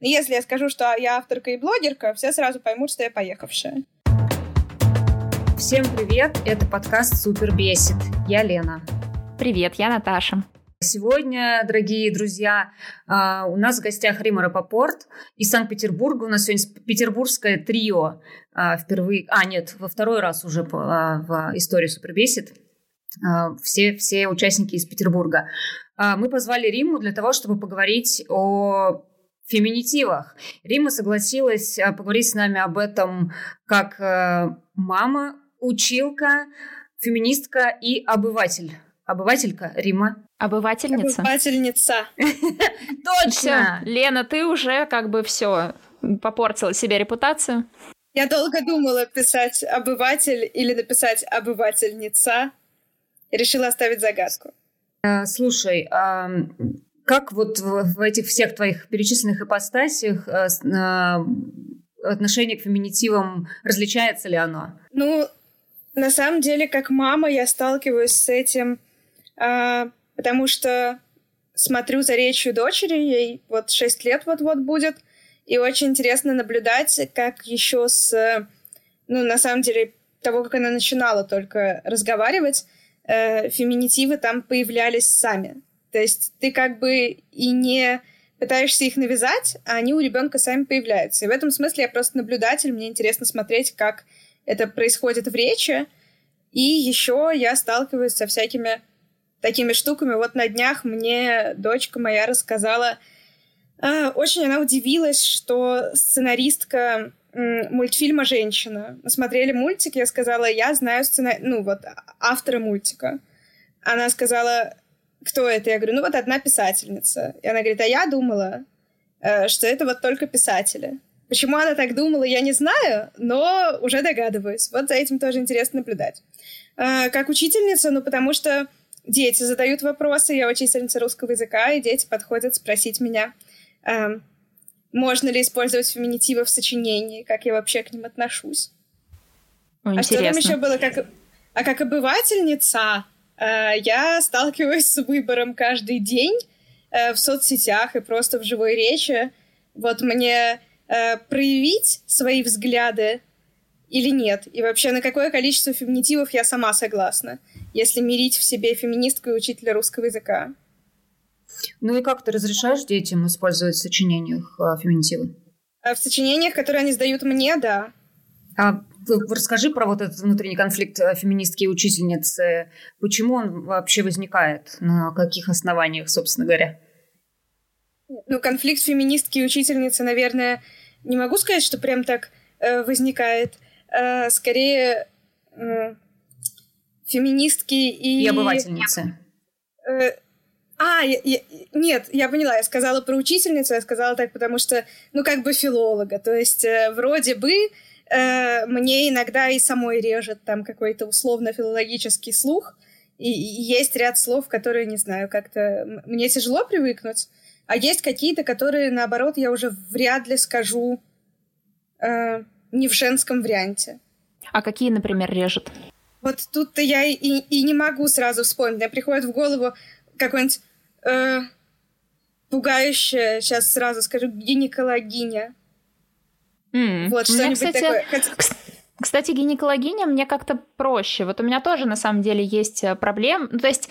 Но если я скажу, что я авторка и блогерка, все сразу поймут, что я поехавшая. Всем привет, это подкаст «Супер бесит». Я Лена. Привет, я Наташа. Сегодня, дорогие друзья, а, у нас в гостях Рима Рапопорт из Санкт-Петербурга. У нас сегодня петербургское трио а, впервые... А, нет, во второй раз уже а, в истории Супербесит. Все, все участники из Петербурга. Мы позвали Риму для того, чтобы поговорить о феминитивах. Рима согласилась поговорить с нами об этом как мама, училка, феминистка и обыватель. Обывателька Рима. Обывательница. Обывательница. Точно. Лена, ты уже как бы все попортила себе репутацию. Я долго думала писать обыватель или написать обывательница. Решила оставить загадку. А, слушай, а как вот в этих всех твоих перечисленных ипостасях а, а, отношение к феминитивам различается ли оно? Ну, на самом деле, как мама, я сталкиваюсь с этим а, потому что смотрю за речью дочери, ей вот 6 лет вот-вот будет, и очень интересно наблюдать, как еще с, ну, на самом деле, того, как она начинала только разговаривать, э, феминитивы там появлялись сами. То есть ты как бы и не пытаешься их навязать, а они у ребенка сами появляются. И в этом смысле я просто наблюдатель, мне интересно смотреть, как это происходит в речи. И еще я сталкиваюсь со всякими такими штуками. Вот на днях мне дочка моя рассказала, э, очень она удивилась, что сценаристка мультфильма «Женщина». Смотрели мультик, я сказала, я знаю сцена... ну вот автора мультика. Она сказала, кто это? Я говорю, ну вот одна писательница. И она говорит, а я думала, э, что это вот только писатели. Почему она так думала, я не знаю, но уже догадываюсь. Вот за этим тоже интересно наблюдать. Э, как учительница, ну потому что дети задают вопросы, я учительница русского языка, и дети подходят спросить меня, э, можно ли использовать феминитивы в сочинении, как я вообще к ним отношусь. О, а что там еще было? Как... А как обывательница я сталкиваюсь с выбором каждый день э, в соцсетях и просто в живой речи. Вот мне э, проявить свои взгляды или нет? И вообще, на какое количество феминитивов я сама согласна? если мирить в себе феминистку и учителя русского языка. Ну и как ты разрешаешь детям использовать в сочинениях э, феминитивы? В сочинениях, которые они сдают мне, да. А расскажи про вот этот внутренний конфликт э, феминистки и учительницы. Почему он вообще возникает? На каких основаниях, собственно говоря? Ну, конфликт феминистки и учительницы, наверное, не могу сказать, что прям так э, возникает. Э, скорее, э, феминистки и... И обывательницы. Э, а, я, я, нет, я поняла, я сказала про учительницу, я сказала так, потому что, ну, как бы филолога, то есть э, вроде бы э, мне иногда и самой режет там какой-то условно-филологический слух, и, и есть ряд слов, которые, не знаю, как-то мне тяжело привыкнуть, а есть какие-то, которые, наоборот, я уже вряд ли скажу э, не в женском варианте. А какие, например, режет? Вот тут-то я и, и не могу сразу вспомнить. Мне приходит в голову какой-нибудь э, пугающее, сейчас сразу скажу, гинекологиня. Mm. Вот, что-нибудь кстати, такое. Кстати, гинекологиня мне как-то проще. Вот у меня тоже на самом деле есть э, проблем. Ну, то есть,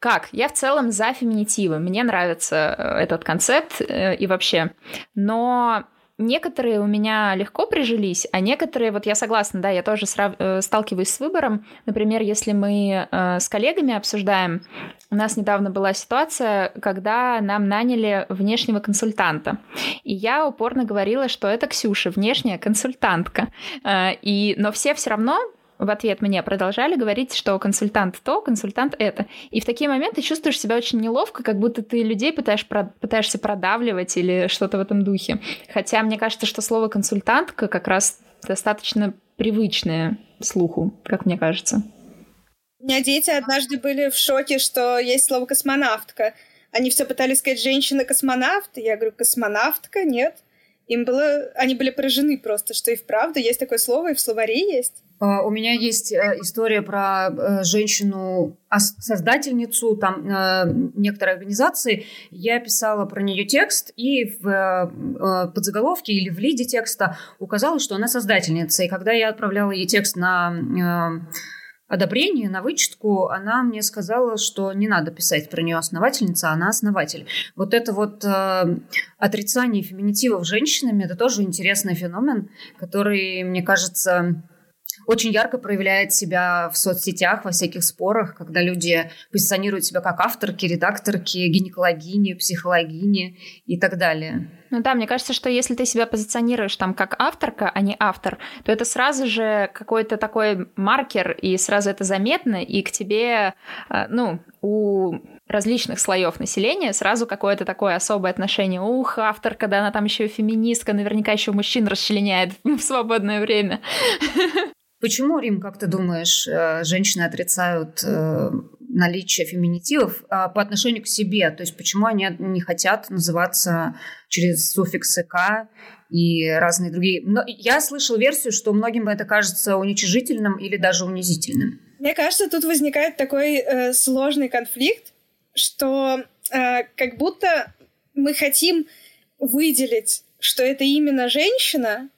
как? Я в целом за феминитивы. Мне нравится э, этот концепт э, и вообще. Но некоторые у меня легко прижились, а некоторые, вот я согласна, да, я тоже срав... Э, сталкиваюсь с выбором. Например, если мы э, с коллегами обсуждаем, у нас недавно была ситуация, когда нам наняли внешнего консультанта. И я упорно говорила, что это Ксюша, внешняя консультантка. Э, и... Но все все равно в ответ мне продолжали говорить, что консультант то, консультант это. И в такие моменты чувствуешь себя очень неловко, как будто ты людей пытаешь, пытаешься продавливать или что-то в этом духе. Хотя мне кажется, что слово консультантка как раз достаточно привычное слуху, как мне кажется. У меня дети однажды были в шоке, что есть слово космонавтка. Они все пытались сказать женщина-космонавт. Я говорю, космонавтка? Нет. Им было... Они были поражены просто, что и вправду есть такое слово, и в словаре есть. А, у меня есть э, история про э, женщину-создательницу там э, некоторой организации. Я писала про нее текст и в подзаголовке или в лиде текста указала, что она создательница. И когда я отправляла ей текст на одобрение, на вычетку, она мне сказала, что не надо писать про нее основательница, а она основатель. Вот это вот э, отрицание феминитивов женщинами, это тоже интересный феномен, который, мне кажется, очень ярко проявляет себя в соцсетях, во всяких спорах, когда люди позиционируют себя как авторки, редакторки, гинекологини, психологини и так далее. Ну да, мне кажется, что если ты себя позиционируешь там как авторка, а не автор, то это сразу же какой-то такой маркер, и сразу это заметно, и к тебе, э, ну, у различных слоев населения сразу какое-то такое особое отношение. Ух, автор, когда она там еще и феминистка, наверняка еще мужчин расчленяет в свободное время. Почему, Рим, как ты думаешь, э, женщины отрицают э, наличие феминитивов а, по отношению к себе? То есть почему они не хотят называться через суффиксы «к» и разные другие? Но я слышал версию, что многим это кажется уничижительным или даже унизительным. Мне кажется, тут возникает такой э, сложный конфликт, что э, как будто мы хотим выделить, что это именно женщина,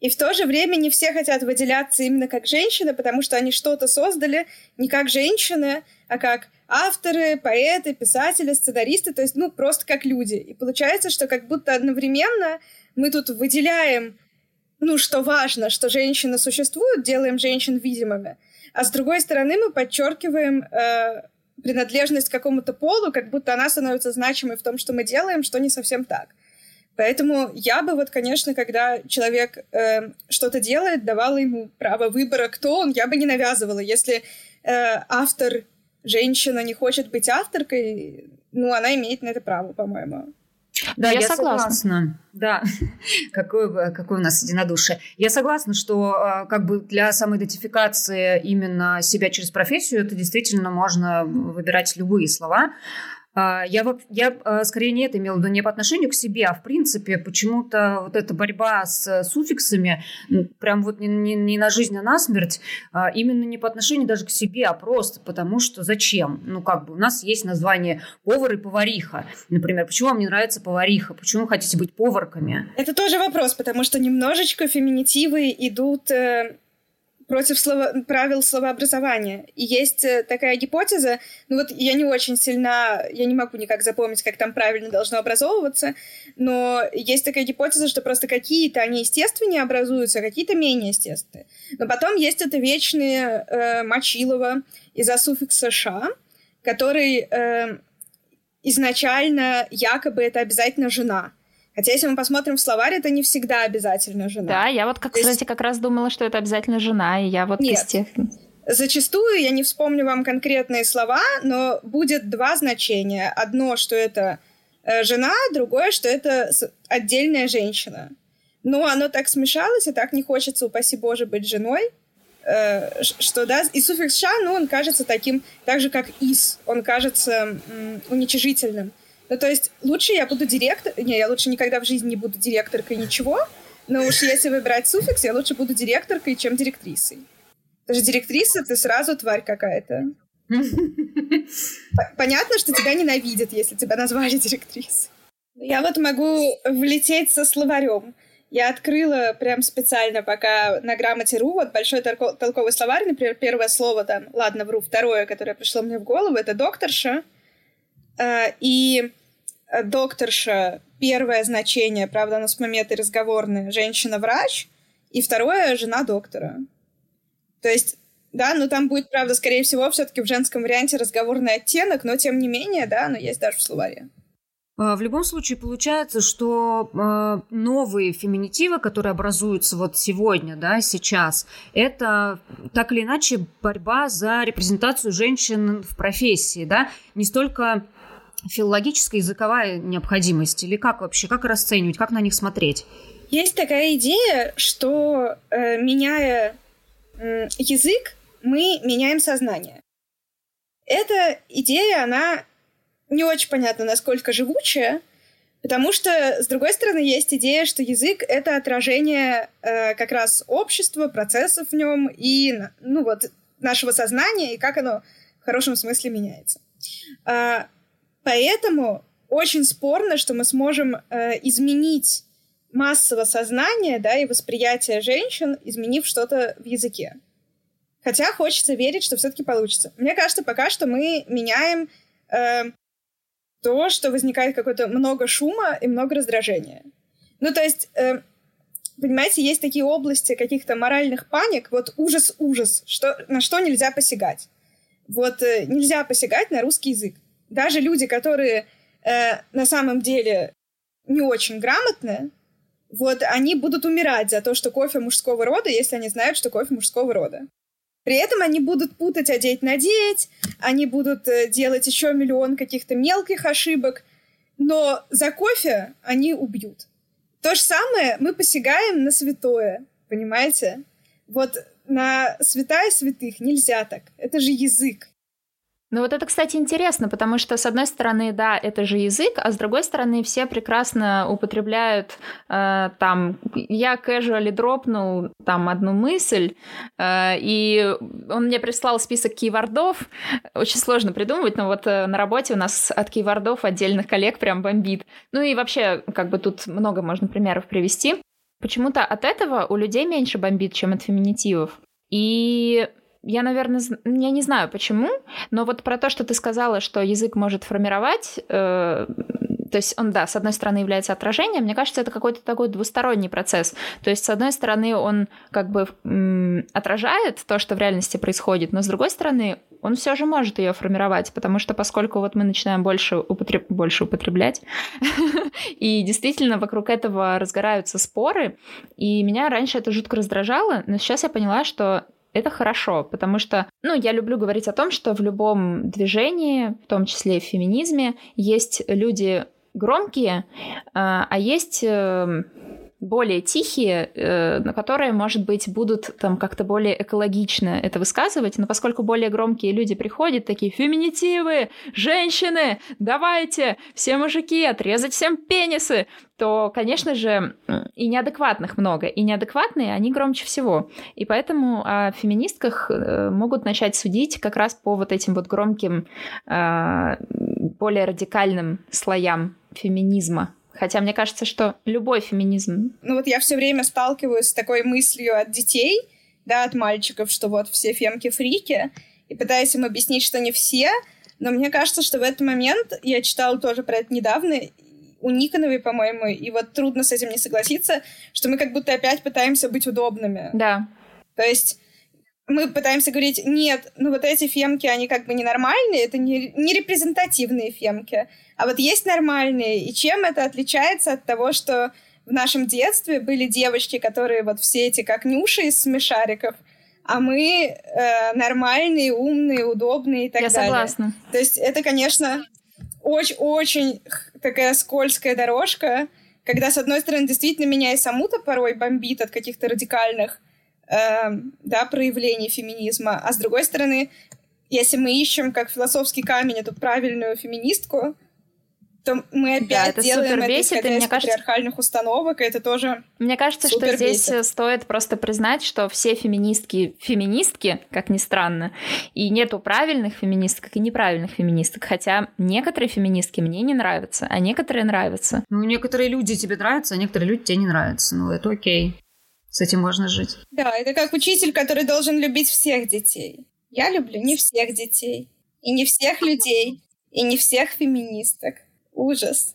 и в то же время не все хотят выделяться именно как женщины, потому что они что-то создали не как женщины, а как авторы, поэты, писатели, сценаристы, то есть, ну, просто как люди. И получается, что как будто одновременно мы тут выделяем, ну, что важно, что женщины существуют, делаем женщин видимыми, а с другой стороны мы подчеркиваем э, принадлежность к какому-то полу, как будто она становится значимой в том, что мы делаем, что не совсем так. Поэтому я бы вот, конечно, когда человек э, что-то делает, давала ему право выбора, кто он, я бы не навязывала. Если э, автор, женщина не хочет быть авторкой, ну, она имеет на это право, по-моему. Да, я, я согласна. согласна. Да, какое, какое у нас единодушие. Я согласна, что э, как бы для самоидентификации именно себя через профессию это действительно можно выбирать любые слова. А, я, я а, скорее не это имела в виду не по отношению к себе, а в принципе почему-то вот эта борьба с суффиксами прям вот не, не, не на жизнь, а на смерть, а именно не по отношению даже к себе, а просто потому что зачем? Ну как бы у нас есть название повар и повариха. Например, почему вам не нравится повариха? Почему вы хотите быть поварками? Это тоже вопрос, потому что немножечко феминитивы идут э, против слова, правил словообразования. И есть э, такая гипотеза, ну вот я не очень сильна, я не могу никак запомнить, как там правильно должно образовываться, но есть такая гипотеза, что просто какие-то они естественнее образуются, а какие-то менее естественные. Но потом есть это вечные э, Мочилова из-за суффикса «ша», который э, изначально якобы это обязательно жена. Хотя, если мы посмотрим в словарь, это не всегда обязательно жена. Да, я вот, как, То кстати, как раз думала, что это обязательно жена, и я вот Нет. из тех... Зачастую, я не вспомню вам конкретные слова, но будет два значения. Одно, что это э, жена, другое, что это отдельная женщина. Но оно так смешалось, и так не хочется, упаси Боже, быть женой, э, что, да, и суффикс «ша», ну, он кажется таким, так же, как «из», он кажется уничижительным. Ну, то есть лучше я буду директор... Не, я лучше никогда в жизни не буду директоркой ничего, но уж если выбирать суффикс, я лучше буду директоркой, чем директрисой. Потому что директриса — ты сразу тварь какая-то. Понятно, что тебя ненавидят, если тебя назвали директрисой. Я вот могу влететь со словарем. Я открыла прям специально пока на грамоте.ру, вот большой толковый словарь, например, первое слово там, ладно, вру, второе, которое пришло мне в голову, это докторша. Э, и докторша первое значение, правда, оно с момента разговорное, женщина-врач, и второе — жена доктора. То есть, да, ну там будет, правда, скорее всего, все-таки в женском варианте разговорный оттенок, но тем не менее, да, оно есть даже в словаре. А, в любом случае получается, что э, новые феминитивы, которые образуются вот сегодня, да, сейчас, это так или иначе борьба за репрезентацию женщин в профессии, да, не столько филологическая языковая необходимость? Или как вообще, как расценивать, как на них смотреть? Есть такая идея, что э, меняя э, язык, мы меняем сознание. Эта идея, она не очень понятна, насколько живучая, Потому что, с другой стороны, есть идея, что язык — это отражение э, как раз общества, процессов в нем и, ну вот, нашего сознания, и как оно в хорошем смысле меняется. Э, поэтому очень спорно, что мы сможем э, изменить массово сознание да, и восприятие женщин, изменив что-то в языке. Хотя хочется верить, что все-таки получится. Мне кажется, пока что мы меняем э, то, что возникает какое-то много шума и много раздражения. Ну, то есть, э, понимаете, есть такие области каких-то моральных паник, вот ужас-ужас, что, на что нельзя посягать. Вот э, нельзя посягать на русский язык. Даже люди, которые э, на самом деле не очень грамотные, вот они будут умирать за то, что кофе мужского рода, если они знают, что кофе мужского рода. При этом они будут путать одеть надеть, они будут э, делать еще миллион каких-то мелких ошибок, но за кофе они убьют. То же самое мы посягаем на святое, понимаете? Вот на святая святых нельзя так. Это же язык. Ну вот это, кстати, интересно, потому что, с одной стороны, да, это же язык, а с другой стороны, все прекрасно употребляют э, там, я casually дропнул там одну мысль, э, и он мне прислал список кейвордов, очень сложно придумывать, но вот э, на работе у нас от кейвордов отдельных коллег прям бомбит. Ну и вообще, как бы тут много можно примеров привести. Почему-то от этого у людей меньше бомбит, чем от феминитивов. И я, наверное, я не знаю почему, но вот про то, что ты сказала, что язык может формировать, э, то есть он, да, с одной стороны является отражением, мне кажется, это какой-то такой двусторонний процесс. То есть, с одной стороны, он как бы м, отражает то, что в реальности происходит, но с другой стороны, он все же может ее формировать, потому что поскольку вот мы начинаем больше, употреб... больше употреблять, и действительно вокруг этого разгораются споры, и меня раньше это жутко раздражало, но сейчас я поняла, что это хорошо, потому что, ну, я люблю говорить о том, что в любом движении, в том числе и в феминизме, есть люди громкие, а, а есть эм, более тихие, э, которые, может быть, будут там как-то более экологично это высказывать, но поскольку более громкие люди приходят, такие феминитивы, женщины, давайте, все мужики, отрезать всем пенисы, то, конечно же, и неадекватных много, и неадекватные, они громче всего. И поэтому о феминистках э, могут начать судить как раз по вот этим вот громким, э, более радикальным слоям феминизма. Хотя мне кажется, что любой феминизм... Ну вот я все время сталкиваюсь с такой мыслью от детей, да, от мальчиков, что вот все фемки фрики, и пытаюсь им объяснить, что не все, но мне кажется, что в этот момент, я читала тоже про это недавно, у Никоновой, по-моему, и вот трудно с этим не согласиться, что мы как будто опять пытаемся быть удобными. Да. То есть мы пытаемся говорить, нет, ну вот эти фемки, они как бы ненормальные, это не, не репрезентативные фемки. А вот есть нормальные. И чем это отличается от того, что в нашем детстве были девочки, которые вот все эти как нюши из смешариков, а мы э, нормальные, умные, удобные и так Я далее. Я согласна. То есть это, конечно, очень-очень такая скользкая дорожка, когда, с одной стороны, действительно меня и саму-то порой бомбит от каких-то радикальных э, да, проявлений феминизма, а с другой стороны, если мы ищем как философский камень эту правильную феминистку, то мы опять да, это делаем супер бесит, это, и мне кажется... патриархальных установок, и это тоже Мне кажется, что здесь бесит. стоит просто признать, что все феминистки феминистки, как ни странно, и нету правильных феминисток и неправильных феминисток, хотя некоторые феминистки мне не нравятся, а некоторые нравятся. Ну, некоторые люди тебе нравятся, а некоторые люди тебе не нравятся, ну, это окей. С этим можно жить. Да, это как учитель, который должен любить всех детей. Я люблю не всех детей, и не всех людей, и не всех феминисток. Ужас.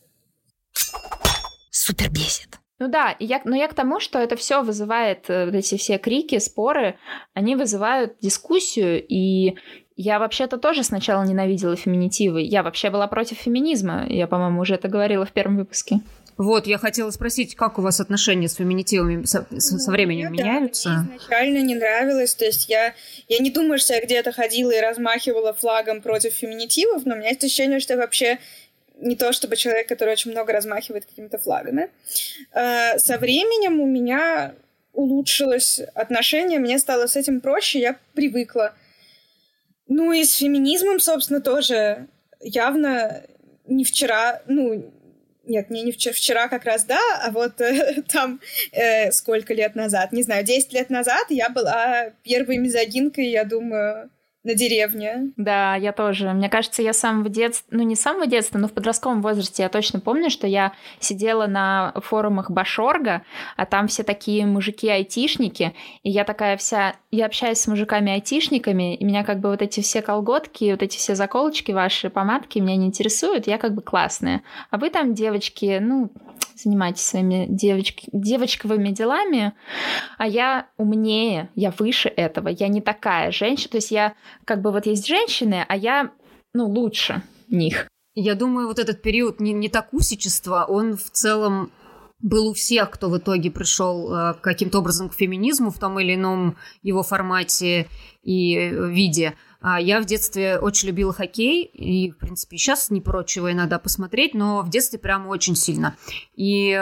Супер бесит. Ну да, я, но я к тому, что это все вызывает, э, вот эти все крики, споры, они вызывают дискуссию, и я вообще-то тоже сначала ненавидела феминитивы. Я вообще была против феминизма. Я, по-моему, уже это говорила в первом выпуске. Вот, я хотела спросить, как у вас отношения с феминитивами со, со, со временем ну, меняются? Да, мне изначально не нравилось, то есть я, я не думаю, что я где-то ходила и размахивала флагом против феминитивов, но у меня есть ощущение, что вообще не то чтобы человек, который очень много размахивает какими-то флагами. Э, со временем у меня улучшилось отношение, мне стало с этим проще, я привыкла. Ну и с феминизмом, собственно, тоже явно не вчера, ну, нет, не, не вчера, вчера как раз, да, а вот э, там э, сколько лет назад, не знаю, 10 лет назад я была первой мизогинкой, я думаю, на деревне. Да, я тоже. Мне кажется, я сам в детстве, ну не сам в детстве, но в подростковом возрасте я точно помню, что я сидела на форумах Башорга, а там все такие мужики-айтишники, и я такая вся, я общаюсь с мужиками-айтишниками, и меня как бы вот эти все колготки, вот эти все заколочки ваши, помадки меня не интересуют, я как бы классная. А вы там, девочки, ну, занимайтесь своими девочки, девочковыми делами, а я умнее, я выше этого, я не такая женщина, то есть я как бы вот есть женщины, а я, ну, лучше них. Я думаю, вот этот период не, не такусичества, он в целом был у всех, кто в итоге пришел э, каким-то образом к феминизму в том или ином его формате и э, виде. А я в детстве очень любила хоккей, и, в принципе, сейчас не прочь его иногда посмотреть, но в детстве прямо очень сильно. И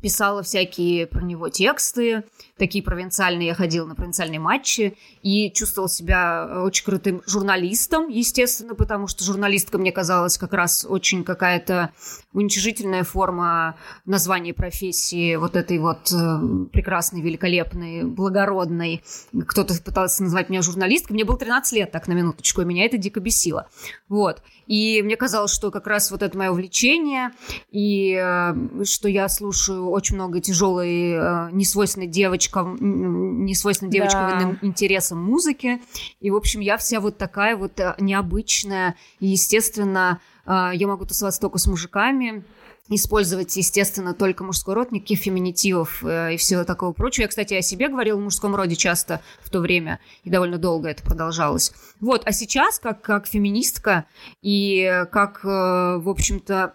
писала всякие про него тексты, такие провинциальные, я ходила на провинциальные матчи и чувствовала себя очень крутым журналистом, естественно, потому что журналистка мне казалась как раз очень какая-то уничижительная форма названия профессии вот этой вот э, прекрасной, великолепной, благородной. Кто-то пытался назвать меня журналисткой. Мне было 13 лет, так, на минуточку, и меня это дико бесило. Вот. И мне казалось, что как раз вот это мое увлечение, и э, что я слушаю очень много тяжелой, э, несвойственной девочкам, несвойственной девочкам да. интересам музыки. И, в общем, я вся вот такая вот э, необычная. И, естественно, э, я могу тусоваться только с мужиками, использовать, естественно, только мужской род, никаких феминитивов э, и всего такого прочего. Я, кстати, о себе говорила в мужском роде часто в то время, и довольно долго это продолжалось. Вот, а сейчас, как, как феминистка и как, э, в общем-то,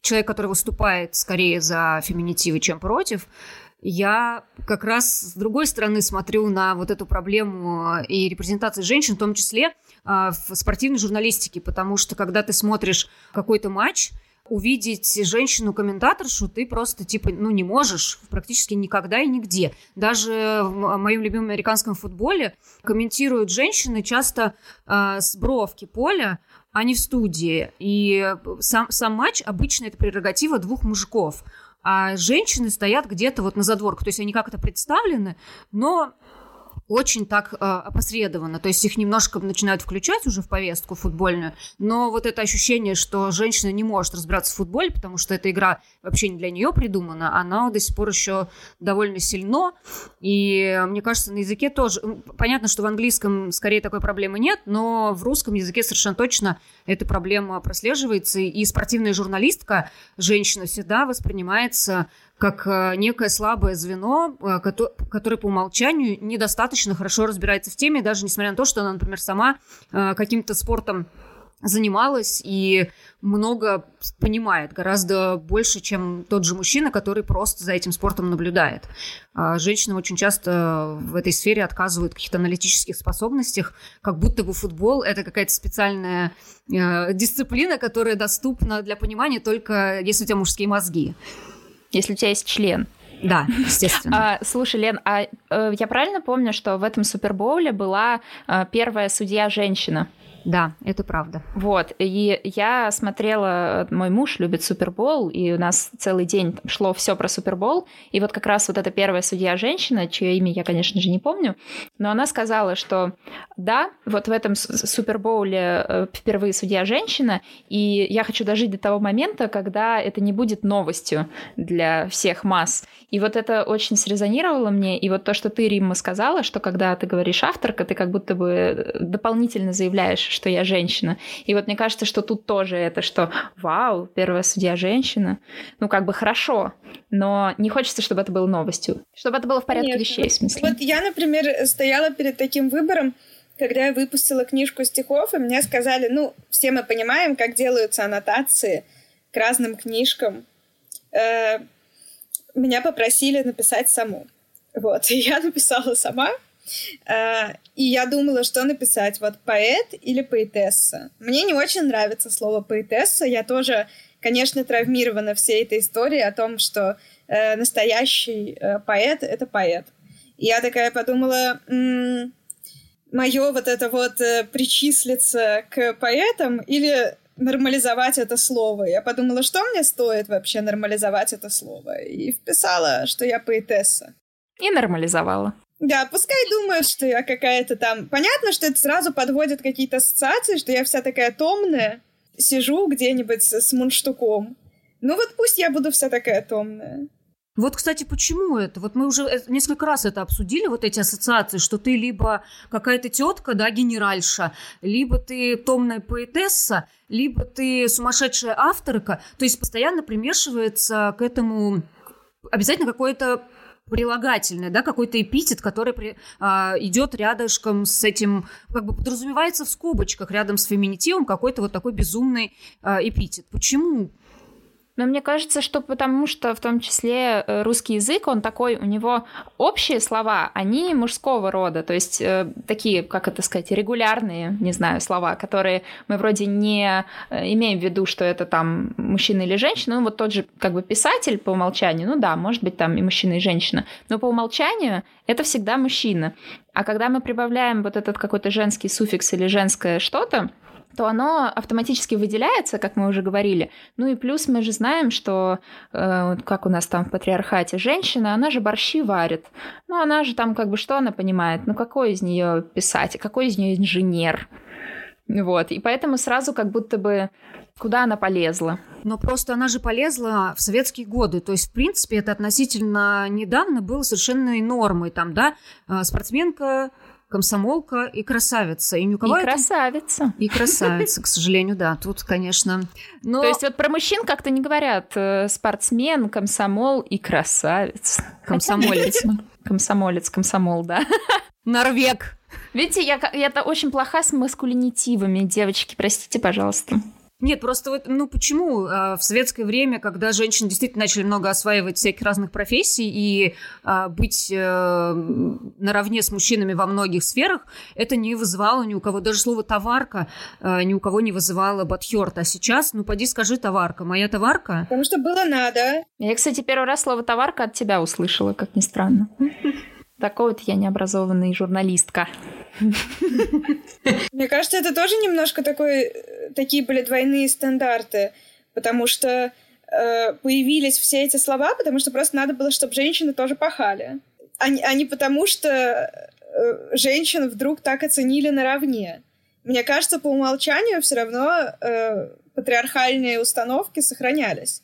человек, который выступает скорее за феминитивы, чем против, я как раз с другой стороны смотрю на вот эту проблему э, и репрезентации женщин, в том числе в спортивной журналистике, потому что когда ты смотришь какой-то матч, увидеть женщину-комментаторшу ты просто, типа, ну, не можешь практически никогда и нигде. Даже в моем любимом американском футболе комментируют женщины часто э, с бровки поля, а не в студии. И сам, сам матч обычно это прерогатива двух мужиков. А женщины стоят где-то вот на задворках. То есть они как-то представлены, но очень так э, опосредованно. То есть их немножко начинают включать уже в повестку футбольную, но вот это ощущение, что женщина не может разбираться в футболе, потому что эта игра вообще не для нее придумана, она до сих пор еще довольно сильно. И мне кажется, на языке тоже... Понятно, что в английском скорее такой проблемы нет, но в русском языке совершенно точно эта проблема прослеживается. И спортивная журналистка, женщина, всегда воспринимается как э, некое слабое звено, э, которое по умолчанию недостаточно хорошо разбирается в теме, даже несмотря на то, что она, например, сама э, каким-то спортом занималась и много понимает, гораздо больше, чем тот же мужчина, который просто за этим спортом наблюдает. А женщины очень часто в этой сфере отказывают в каких-то аналитических способностях, как будто бы футбол – это какая-то специальная дисциплина, которая доступна для понимания только если у тебя мужские мозги если у тебя есть член. Да, естественно. А, слушай, Лен, а э, я правильно помню, что в этом Супербоуле была э, первая судья женщина? Да, это правда. Вот, и я смотрела, мой муж любит Супербол, и у нас целый день шло все про Супербол, и вот как раз вот эта первая судья женщина, чье имя я, конечно же, не помню, но она сказала, что да, вот в этом Супербоуле э, впервые судья женщина, и я хочу дожить до того момента, когда это не будет новостью для всех масс. И вот это очень срезонировало мне, и вот то, что ты, Римма, сказала, что когда ты говоришь авторка, ты как будто бы дополнительно заявляешь, что я женщина. И вот мне кажется, что тут тоже это, что вау, первая судья женщина. Ну, как бы хорошо, но не хочется, чтобы это было новостью. Чтобы это было в порядке Нет. вещей, в смысле. Вот я, например, стояла перед таким выбором, когда я выпустила книжку стихов, и мне сказали, ну, все мы понимаем, как делаются аннотации к разным книжкам. Э, меня попросили написать саму. Вот, и я написала сама. Э, и я думала, что написать, вот поэт или поэтесса. Мне не очень нравится слово поэтесса. Я тоже, конечно, травмирована всей этой историей о том, что э, настоящий э, поэт — это поэт. И я такая подумала, м- мое вот это вот э, причислиться к поэтам или нормализовать это слово. Я подумала, что мне стоит вообще нормализовать это слово. И вписала, что я поэтесса. И нормализовала. Да, пускай думают, что я какая-то там... Понятно, что это сразу подводит какие-то ассоциации, что я вся такая томная, сижу где-нибудь с, с мундштуком. Ну вот пусть я буду вся такая томная. Вот, кстати, почему это? Вот мы уже э, несколько раз это обсудили, вот эти ассоциации, что ты либо какая-то тетка, да, генеральша, либо ты томная поэтесса, либо ты сумасшедшая авторка. То есть постоянно примешивается к этому обязательно какое-то прилагательное, да, какой-то эпитет, который при, а, идет рядышком с этим, как бы подразумевается в скобочках рядом с феминитивом какой-то вот такой безумный а, эпитет. Почему? Но мне кажется, что потому что в том числе э, русский язык, он такой, у него общие слова, они мужского рода, то есть э, такие, как это сказать, регулярные, не знаю, слова, которые мы вроде не э, имеем в виду, что это там мужчина или женщина, ну вот тот же как бы писатель по умолчанию, ну да, может быть там и мужчина, и женщина, но по умолчанию это всегда мужчина. А когда мы прибавляем вот этот какой-то женский суффикс или женское что-то, то оно автоматически выделяется, как мы уже говорили. Ну и плюс мы же знаем, что, э, как у нас там в патриархате, женщина, она же борщи варит. Ну она же там как бы что она понимает? Ну какой из нее писатель, какой из нее инженер? Вот, и поэтому сразу как будто бы куда она полезла. Но просто она же полезла в советские годы. То есть, в принципе, это относительно недавно было совершенно нормой. Там, да, э, спортсменка комсомолка и красавица. И, ни у кого и это... красавица. И красавица, к сожалению, да. Тут, конечно... Но... То есть вот про мужчин как-то не говорят э, спортсмен, комсомол и красавец. Комсомолец. Комсомолец, комсомол, да. Норвег. Видите, я, я очень плоха с маскулинитивами, девочки, простите, пожалуйста. Нет, просто вот, ну почему э, в советское время, когда женщины действительно начали много осваивать всяких разных профессий и э, быть э, наравне с мужчинами во многих сферах, это не вызывало ни у кого, даже слово товарка э, ни у кого не вызывало бадхёрт. А сейчас, ну поди скажи товарка, моя товарка. Потому что было надо. Я, кстати, первый раз слово товарка от тебя услышала, как ни странно. Такой вот я необразованная журналистка. Мне кажется, это тоже немножко такой, э, такие были двойные стандарты, потому что э, появились все эти слова, потому что просто надо было, чтобы женщины тоже пахали. А, а не потому, что э, женщин вдруг так оценили наравне. Мне кажется, по умолчанию все равно э, патриархальные установки сохранялись.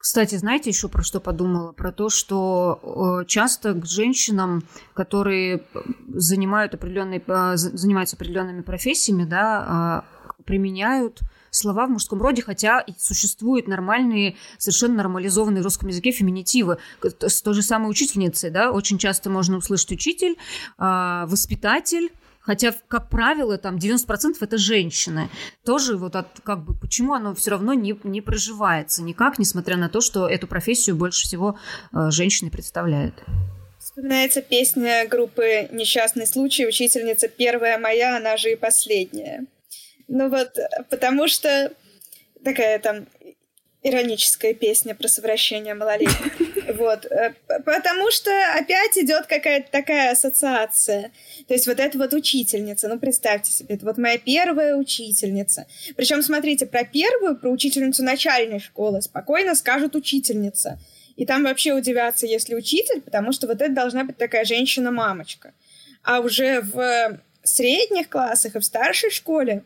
Кстати, знаете еще про что подумала? Про то, что э, часто к женщинам, которые занимают определенные, э, занимаются определенными профессиями, да, а, применяют слова в мужском роде, хотя существуют нормальные, совершенно нормализованные в русском языке феминитивы. С той же самой учительницей, да, очень часто можно услышать учитель, а, воспитатель, Хотя, как правило, там 90% это женщины. Тоже вот от, как бы, почему оно все равно не, не проживается никак, несмотря на то, что эту профессию больше всего э, женщины представляют. Вспоминается песня группы «Несчастный случай», учительница первая моя, она же и последняя. Ну вот, потому что такая там ироническая песня про совращение малолетних. Вот. Э, потому что опять идет какая-то такая ассоциация. То есть вот эта вот учительница, ну представьте себе, это вот моя первая учительница. Причем, смотрите, про первую, про учительницу начальной школы спокойно скажут учительница. И там вообще удивятся, если учитель, потому что вот это должна быть такая женщина-мамочка. А уже в средних классах и в старшей школе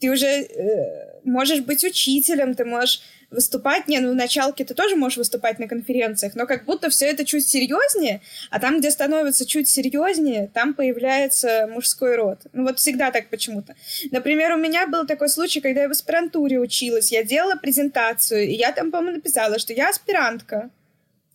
ты уже э, можешь быть учителем, ты можешь выступать. Не, ну в началке ты тоже можешь выступать на конференциях, но как будто все это чуть серьезнее, а там, где становится чуть серьезнее, там появляется мужской род. Ну вот всегда так почему-то. Например, у меня был такой случай, когда я в аспирантуре училась, я делала презентацию, и я там, по-моему, написала, что я аспирантка.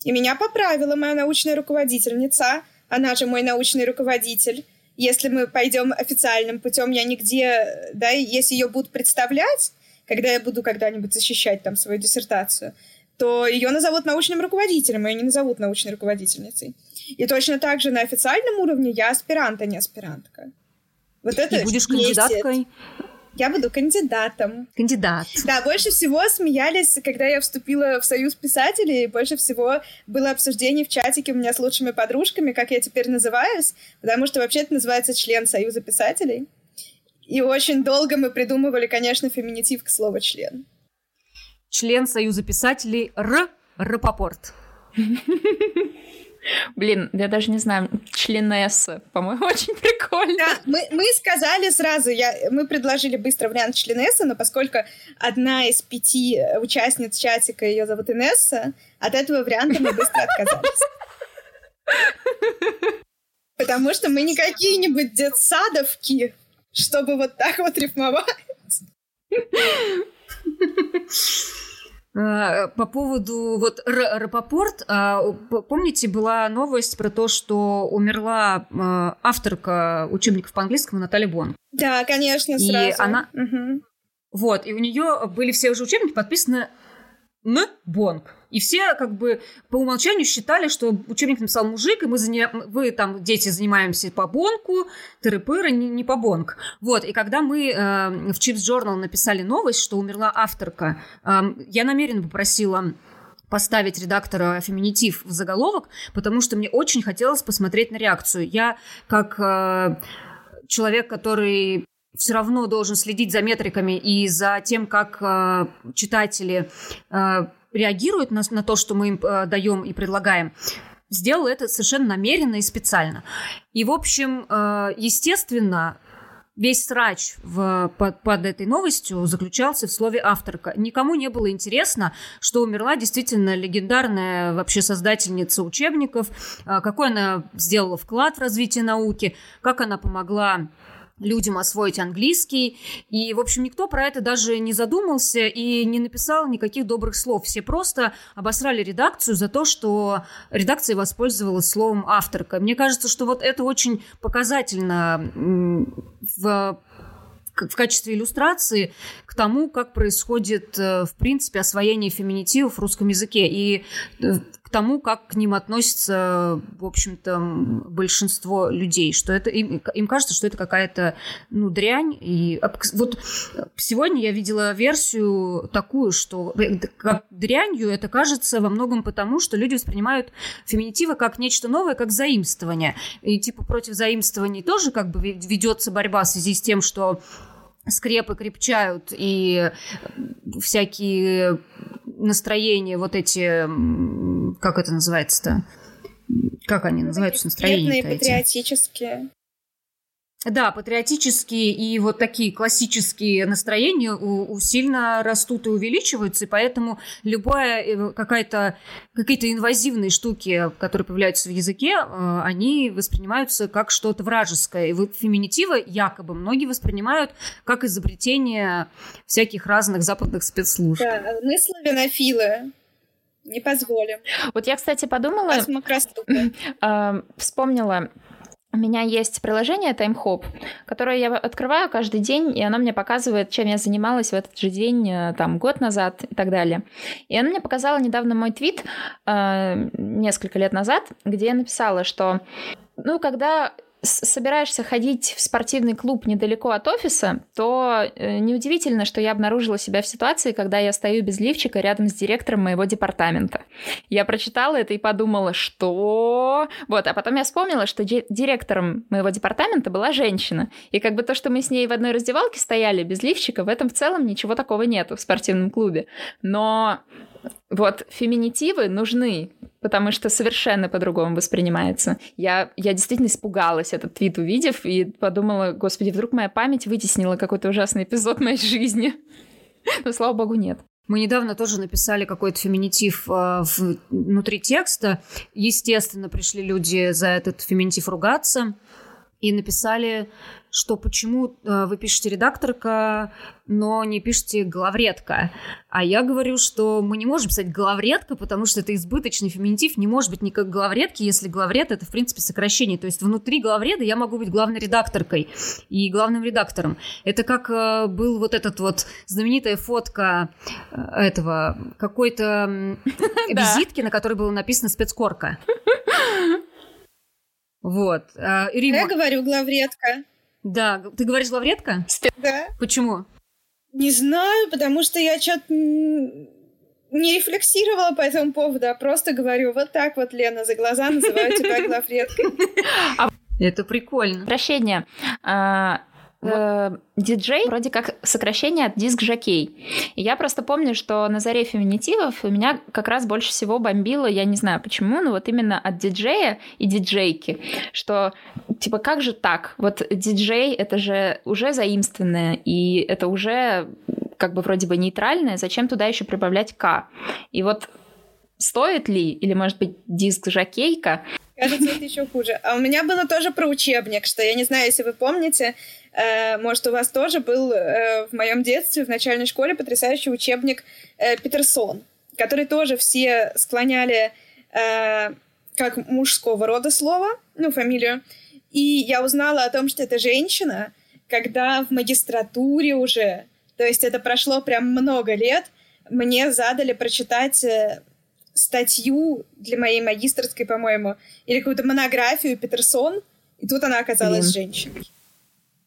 И меня поправила моя научная руководительница, она же мой научный руководитель. Если мы пойдем официальным путем, я нигде, да, если ее будут представлять, когда я буду когда-нибудь защищать там свою диссертацию, то ее назовут научным руководителем, ее не назовут научной руководительницей. И точно так же на официальном уровне я аспирант, а не аспирантка. Вот это И будешь кандидаткой? Я буду кандидатом. Кандидат. Да, больше всего смеялись, когда я вступила в Союз писателей. Больше всего было обсуждений в чатике у меня с лучшими подружками, как я теперь называюсь, потому что вообще это называется член Союза писателей. И очень долго мы придумывали, конечно, феминитив к слову «член». Член Союза писателей Р. Рапопорт. Блин, я даже не знаю, членесса, по-моему, очень прикольно. Да, мы, мы сказали сразу, я, мы предложили быстро вариант членесса, но поскольку одна из пяти участниц чатика, ее зовут Инесса, от этого варианта мы быстро отказались. Потому что мы не какие-нибудь детсадовки, чтобы вот так вот рифмовать. Э, по поводу вот Рапопорт, а, помните, была новость про то, что умерла э, авторка учебников по английскому Наталья Бон. Да, конечно, сразу. И она... Угу. Вот, и у нее были все уже учебники подписаны Н. Бонг. И все как бы по умолчанию считали, что учебник написал мужик, и мы заня... вы там, дети, занимаемся по бонку, тыры-пыры, не, не по бонг. Вот, и когда мы э, в Chips Journal написали новость, что умерла авторка, э, я намеренно попросила поставить редактора феминитив в заголовок, потому что мне очень хотелось посмотреть на реакцию. Я как э, человек, который все равно должен следить за метриками и за тем, как э, читатели э, реагируют на, на то, что мы им э, даем и предлагаем, сделал это совершенно намеренно и специально. И, в общем, э, естественно, весь срач в, под, под этой новостью заключался в слове авторка. Никому не было интересно, что умерла действительно легендарная вообще создательница учебников, э, какой она сделала вклад в развитие науки, как она помогла людям освоить английский. И, в общем, никто про это даже не задумался и не написал никаких добрых слов. Все просто обосрали редакцию за то, что редакция воспользовалась словом авторка. Мне кажется, что вот это очень показательно в в качестве иллюстрации к тому, как происходит, э, в принципе, освоение феминитивов в русском языке. И э, тому, как к ним относится, в общем-то, большинство людей, что это им, им кажется, что это какая-то ну дрянь. И вот сегодня я видела версию такую, что э, как дрянью это кажется во многом потому, что люди воспринимают феминитивы как нечто новое, как заимствование. И типа против заимствований тоже как бы ведется борьба в связи с тем, что скрепы крепчают и всякие настроения, вот эти, как это называется-то? Как они называются, настроения патриотические. Да, патриотические и вот такие классические настроения у, у сильно растут и увеличиваются, и поэтому любая э, какая-то какие-то инвазивные штуки, которые появляются в языке, э, они воспринимаются как что-то вражеское. И вот феминитивы якобы многие воспринимают как изобретение всяких разных западных спецслужб. Да, мы славянофилы. Не позволим. Вот я, кстати, подумала... Э, вспомнила у меня есть приложение TimeHop, которое я открываю каждый день, и оно мне показывает, чем я занималась в этот же день, э, там, год назад и так далее. И оно мне показало недавно мой твит э, несколько лет назад, где я написала, что ну, когда собираешься ходить в спортивный клуб недалеко от офиса, то э, неудивительно, что я обнаружила себя в ситуации, когда я стою без лифчика рядом с директором моего департамента. Я прочитала это и подумала, что... Вот, а потом я вспомнила, что директором моего департамента была женщина. И как бы то, что мы с ней в одной раздевалке стояли без лифчика, в этом в целом ничего такого нету в спортивном клубе. Но вот феминитивы нужны, потому что совершенно по-другому воспринимается. Я, я действительно испугалась этот твит увидев и подумала, господи, вдруг моя память вытеснила какой-то ужасный эпизод моей жизни. Но, слава богу, нет. Мы недавно тоже написали какой-то феминитив э, внутри текста. Естественно, пришли люди за этот феминитив ругаться и написали что почему э, вы пишете редакторка, но не пишете главредка. А я говорю, что мы не можем писать главредка, потому что это избыточный феминитив, не может быть никак главредки, если главред это, в принципе, сокращение. То есть внутри главреда я могу быть главной редакторкой и главным редактором. Это как э, был вот этот вот знаменитая фотка э, этого какой-то визитки, на которой было написано спецкорка. Вот. Рима... Я говорю главредка. Да, ты говоришь лавретка? Да. Почему? Не знаю, потому что я что-то не рефлексировала по этому поводу, а просто говорю, вот так вот, Лена, за глаза называю тебя главредкой. Это прикольно. Прощение. Э, диджей вроде как сокращение от диск-жокей. И я просто помню, что на заре феминитивов у меня как раз больше всего бомбило, я не знаю почему, но вот именно от диджея и диджейки, что типа как же так? Вот диджей это же уже заимственное, и это уже как бы вроде бы нейтральное, зачем туда еще прибавлять К? И вот стоит ли, или может быть диск жакейка? Кажется, это еще хуже. А у меня было тоже про учебник, что я не знаю, если вы помните, э, может, у вас тоже был э, в моем детстве в начальной школе потрясающий учебник э, Питерсон, который тоже все склоняли э, как мужского рода слово, ну, фамилию. И я узнала о том, что это женщина, когда в магистратуре уже, то есть это прошло прям много лет, мне задали прочитать э, статью для моей магистрской, по-моему, или какую-то монографию Петерсон, и тут она оказалась Блин. женщиной.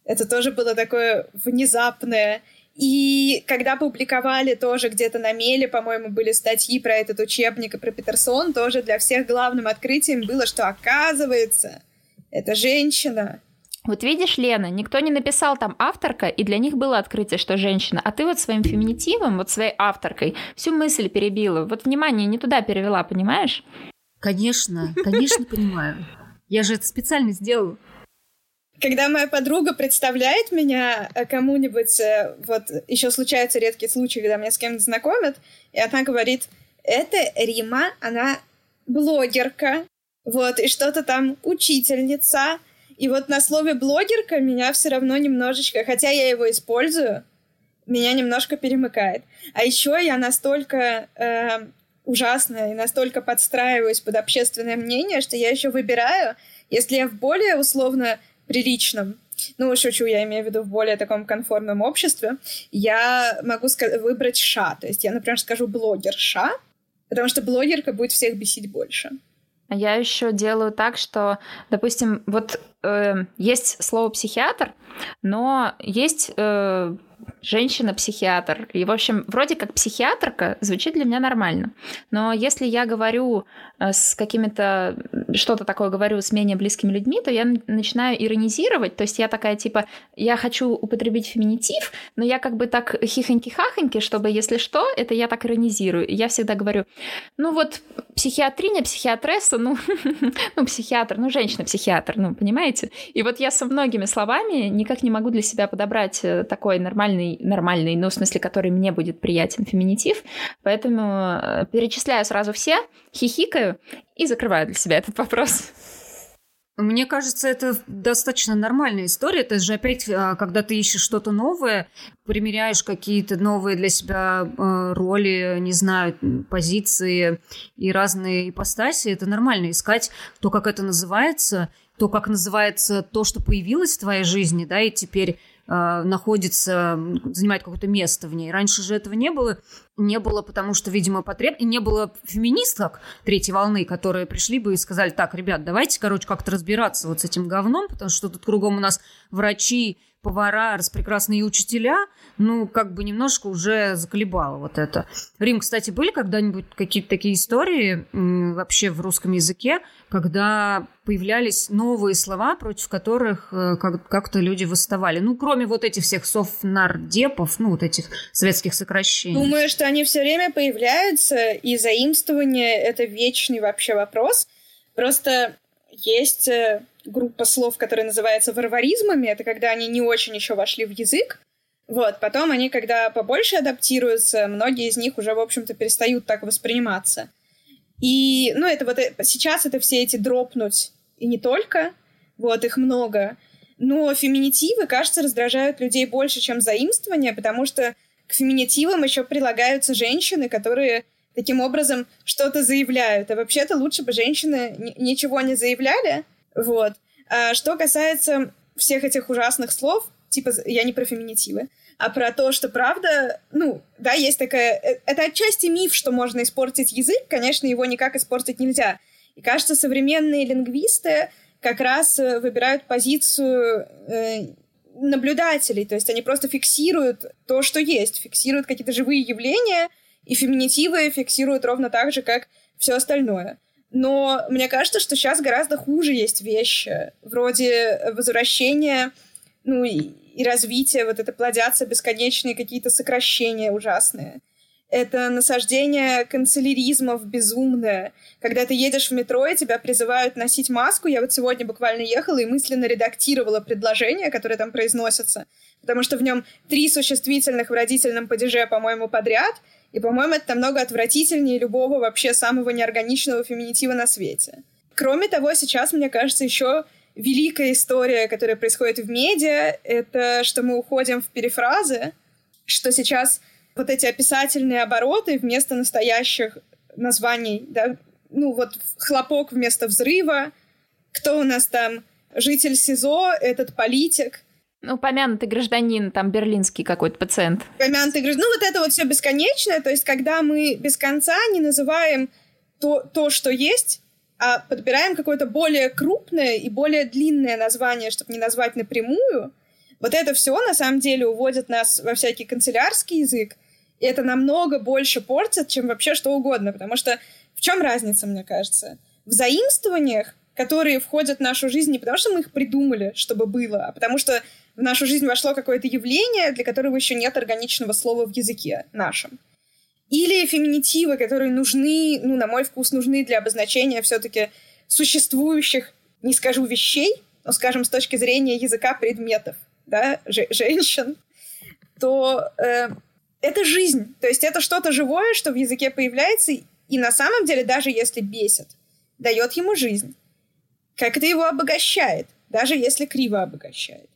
Это тоже было такое внезапное. И когда публиковали тоже где-то на Меле, по-моему, были статьи про этот учебник и про Петерсон, тоже для всех главным открытием было, что оказывается, это женщина, вот видишь, Лена, никто не написал там авторка, и для них было открытие, что женщина. А ты вот своим феминитивом, вот своей авторкой, всю мысль перебила. Вот внимание не туда перевела, понимаешь? Конечно, конечно понимаю. Я же это специально сделала. Когда моя подруга представляет меня э, кому-нибудь, э, вот еще случаются редкие случаи, когда меня с кем-нибудь знакомят, и она говорит, это Рима, она блогерка, вот, и что-то там учительница, и вот на слове блогерка меня все равно немножечко, хотя я его использую, меня немножко перемыкает. А еще я настолько э, ужасная и настолько подстраиваюсь под общественное мнение, что я еще выбираю, если я в более условно приличном, ну, шучу, я имею в виду в более таком конформном обществе, я могу выбрать ша. То есть я, например, скажу блогер ша, потому что блогерка будет всех бесить больше. А я еще делаю так, что, допустим, вот э, есть слово психиатр, но есть э, женщина-психиатр. И, в общем, вроде как психиатрка звучит для меня нормально. Но если я говорю э, с какими-то, что-то такое говорю с менее близкими людьми, то я начинаю иронизировать. То есть я такая, типа, я хочу употребить феминитив, но я как бы так хихоньки-хахоньки, чтобы, если что, это я так иронизирую. И я всегда говорю, ну вот психиатриня, психиатресса, ну, ну психиатр, ну женщина-психиатр, ну, понимаете? И вот я со многими словами никак не могу для себя подобрать э, такой нормальный, нормальный, ну, в смысле, который мне будет приятен феминитив. Поэтому э, перечисляю сразу все, хихикаю и закрываю для себя этот вопрос. Мне кажется, это достаточно нормальная история. Это же опять, а, когда ты ищешь что-то новое, примеряешь какие-то новые для себя роли, не знаю, позиции и разные ипостаси, это нормально искать то, как это называется, то, как называется то, что появилось в твоей жизни, да, и теперь э, находится, занимает какое-то место в ней. Раньше же этого не было. Не было, потому что, видимо, потреб... Не было феминисток третьей волны, которые пришли бы и сказали, так, ребят, давайте, короче, как-то разбираться вот с этим говном, потому что тут кругом у нас врачи, повара, распрекрасные учителя, ну, как бы немножко уже заколебало вот это. Рим, кстати, были когда-нибудь какие-то такие истории вообще в русском языке, когда появлялись новые слова, против которых э, как- то люди восставали? Ну, кроме вот этих всех совнардепов, ну, вот этих советских сокращений. Думаю, что они все время появляются, и заимствование — это вечный вообще вопрос. Просто есть э, группа слов, которая называется варваризмами. Это когда они не очень еще вошли в язык. Вот, потом они, когда побольше адаптируются, многие из них уже, в общем-то, перестают так восприниматься. И, ну, это вот э, сейчас это все эти дропнуть, и не только, вот, их много. Но феминитивы, кажется, раздражают людей больше, чем заимствования, потому что к феминитивам еще прилагаются женщины, которые таким образом что-то заявляют. А вообще-то лучше бы женщины ничего не заявляли, вот. А что касается всех этих ужасных слов, типа, я не про феминитивы, а про то, что правда, ну, да, есть такая... Э, это отчасти миф, что можно испортить язык, конечно, его никак испортить нельзя. И кажется, современные лингвисты как раз э, выбирают позицию э, наблюдателей, то есть они просто фиксируют то, что есть, фиксируют какие-то живые явления, и феминитивы фиксируют ровно так же, как все остальное. Но мне кажется, что сейчас гораздо хуже есть вещи, вроде возвращения ну и, и развитие, вот это плодятся бесконечные какие-то сокращения ужасные. Это насаждение канцеляризмов безумное. Когда ты едешь в метро, и тебя призывают носить маску. Я вот сегодня буквально ехала и мысленно редактировала предложения, которые там произносятся. Потому что в нем три существительных в родительном падеже, по-моему, подряд. И, по-моему, это намного отвратительнее любого вообще самого неорганичного феминитива на свете. Кроме того, сейчас, мне кажется, еще великая история, которая происходит в медиа, это что мы уходим в перефразы, что сейчас вот эти описательные обороты вместо настоящих названий, да, ну вот хлопок вместо взрыва, кто у нас там, житель СИЗО, этот политик. Ну, упомянутый гражданин, там, берлинский какой-то пациент. Упомянутый гражданин. Ну, вот это вот все бесконечное, то есть когда мы без конца не называем то, то что есть, а подбираем какое-то более крупное и более длинное название, чтобы не назвать напрямую, вот это все на самом деле уводит нас во всякий канцелярский язык, и это намного больше портит, чем вообще что угодно, потому что в чем разница, мне кажется? В заимствованиях, которые входят в нашу жизнь не потому, что мы их придумали, чтобы было, а потому что в нашу жизнь вошло какое-то явление, для которого еще нет органичного слова в языке нашем. Или феминитивы, которые нужны, ну, на мой вкус, нужны для обозначения все-таки существующих, не скажу вещей, но, скажем, с точки зрения языка предметов, да, женщин, то э, это жизнь. То есть это что-то живое, что в языке появляется, и на самом деле, даже если бесит, дает ему жизнь. Как это его обогащает, даже если криво обогащает.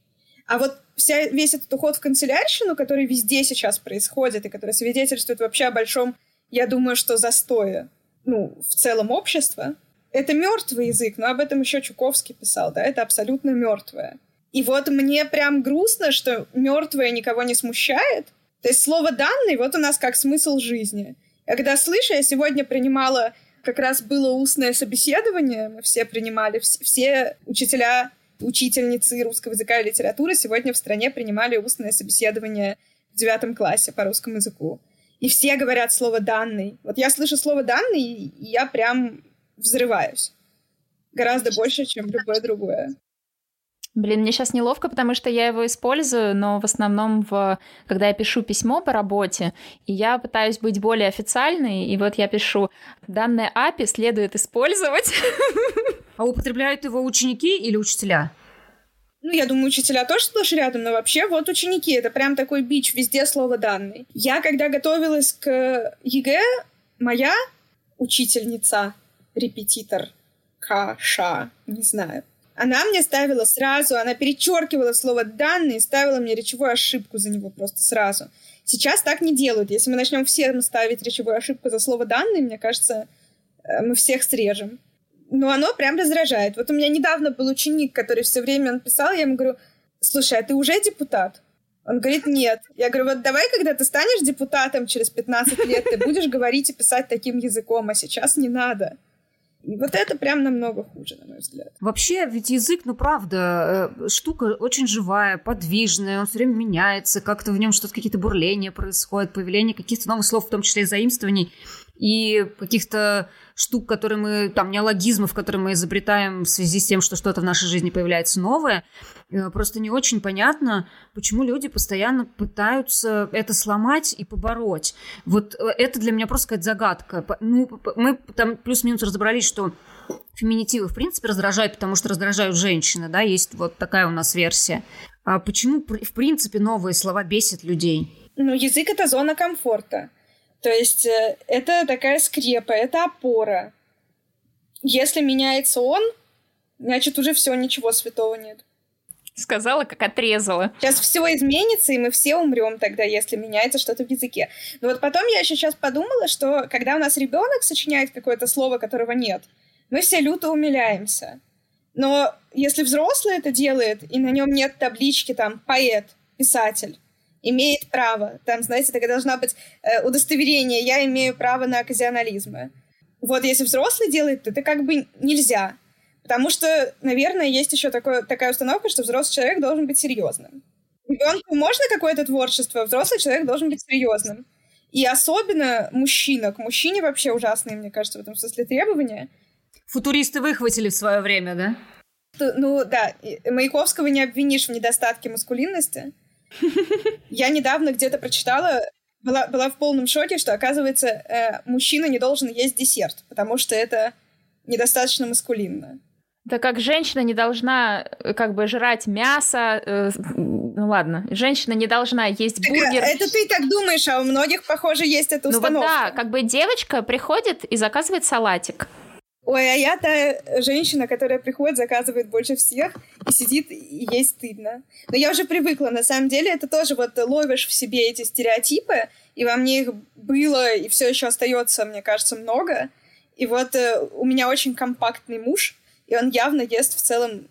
А вот вся, весь этот уход в канцелярщину, который везде сейчас происходит, и который свидетельствует вообще о большом, я думаю, что застое, ну, в целом общества, это мертвый язык, но об этом еще Чуковский писал, да, это абсолютно мертвое. И вот мне прям грустно, что мертвое никого не смущает. То есть слово «данный» вот у нас как смысл жизни. Я когда слышу, я сегодня принимала, как раз было устное собеседование, мы все принимали, все учителя учительницы русского языка и литературы сегодня в стране принимали устное собеседование в девятом классе по русскому языку. И все говорят слово «данный». Вот я слышу слово «данный», и я прям взрываюсь. Гораздо больше, чем любое другое. Блин, мне сейчас неловко, потому что я его использую, но в основном, в... когда я пишу письмо по работе, и я пытаюсь быть более официальной, и вот я пишу, данное API следует использовать. А употребляют его ученики или учителя? Ну, я думаю, учителя тоже сплошь рядом, но вообще вот ученики. Это прям такой бич, везде слово «данный». Я, когда готовилась к ЕГЭ, моя учительница, репетитор, Каша, не знаю, она мне ставила сразу, она перечеркивала слово «данный» и ставила мне речевую ошибку за него просто сразу. Сейчас так не делают. Если мы начнем всем ставить речевую ошибку за слово «данный», мне кажется, э, мы всех срежем. Но оно прям раздражает. Вот у меня недавно был ученик, который все время он писал, я ему говорю, слушай, а ты уже депутат? Он говорит, нет. Я говорю, вот давай, когда ты станешь депутатом через 15 лет, ты будешь говорить и писать таким языком, а сейчас не надо. И вот это прям намного хуже, на мой взгляд. Вообще, ведь язык, ну правда, э, штука очень живая, подвижная, он все время меняется, как-то в нем что-то, какие-то бурления происходят, появление каких-то новых слов, в том числе и заимствований и каких-то штук, которые мы, там, неологизмов, которые мы изобретаем в связи с тем, что что-то в нашей жизни появляется новое, э, просто не очень понятно, почему люди постоянно пытаются это сломать и побороть. Вот э, это для меня просто какая-то загадка. Ну, мы там плюс-минус разобрались, что феминитивы, в принципе, раздражают, потому что раздражают женщины, да, есть вот такая у нас версия. А почему, в принципе, новые слова бесят людей? Ну, язык — это зона комфорта. То есть э, это такая скрепа, это опора. Если меняется он, значит уже все, ничего святого нет. Сказала, как отрезала. Сейчас все изменится, и мы все умрем тогда, если меняется что-то в языке. Но вот потом я еще сейчас подумала, что когда у нас ребенок сочиняет какое-то слово, которого нет, мы все люто умиляемся. Но если взрослый это делает, и на нем нет таблички там поэт, писатель, имеет право. Там, знаете, такая должна быть э, удостоверение, я имею право на оказионализмы. Вот если взрослый делает, то это как бы нельзя. Потому что, наверное, есть еще такое, такая установка, что взрослый человек должен быть серьезным. Ребенку можно какое-то творчество, взрослый человек должен быть серьезным. И особенно мужчина. К мужчине вообще ужасные, мне кажется, в этом смысле требования. Футуристы выхватили в свое время, да? что, ну да, Маяковского не обвинишь в недостатке маскулинности. Я недавно где-то прочитала, была, была в полном шоке, что, оказывается, э, мужчина не должен есть десерт, потому что это недостаточно маскулинно. Да как женщина не должна э, как бы жрать мясо, э, ну ладно, женщина не должна есть так, бургер. Это ты так думаешь, а у многих, похоже, есть эта установка. Ну вот да, как бы девочка приходит и заказывает салатик. Ой, а я та женщина, которая приходит, заказывает больше всех и сидит и ей стыдно. Но я уже привыкла, на самом деле, это тоже вот ловишь в себе эти стереотипы, и во мне их было, и все еще остается, мне кажется, много. И вот э, у меня очень компактный муж, и он явно ест в целом,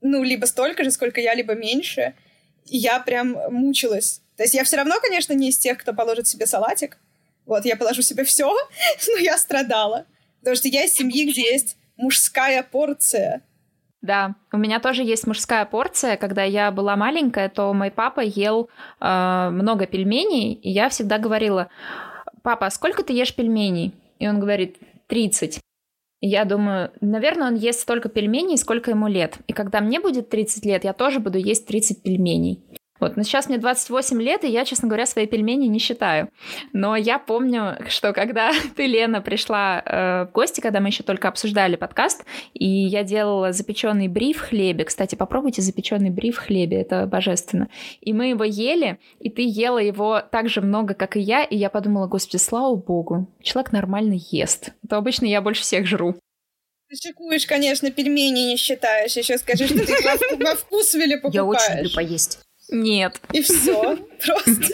ну, либо столько же, сколько я, либо меньше. И я прям мучилась. То есть я все равно, конечно, не из тех, кто положит себе салатик. Вот, я положу себе все, но я страдала. Потому что я из семьи, где есть мужская порция. Да, у меня тоже есть мужская порция. Когда я была маленькая, то мой папа ел э, много пельменей, и я всегда говорила, папа, а сколько ты ешь пельменей? И он говорит, 30. И я думаю, наверное, он ест столько пельменей, сколько ему лет. И когда мне будет 30 лет, я тоже буду есть 30 пельменей. Вот, но сейчас мне 28 лет, и я, честно говоря, свои пельмени не считаю. Но я помню, что когда ты, Лена, пришла э, в гости, когда мы еще только обсуждали подкаст, и я делала запеченный бри в хлебе. Кстати, попробуйте запеченный бри в хлебе, это божественно. И мы его ели, и ты ела его так же много, как и я, и я подумала, господи, слава богу, человек нормально ест. То обычно я больше всех жру. Ты шикуешь, конечно, пельмени не считаешь. Еще скажи, что ты во вкусвеле покупаешь. Я очень люблю поесть. Нет. И все. Просто.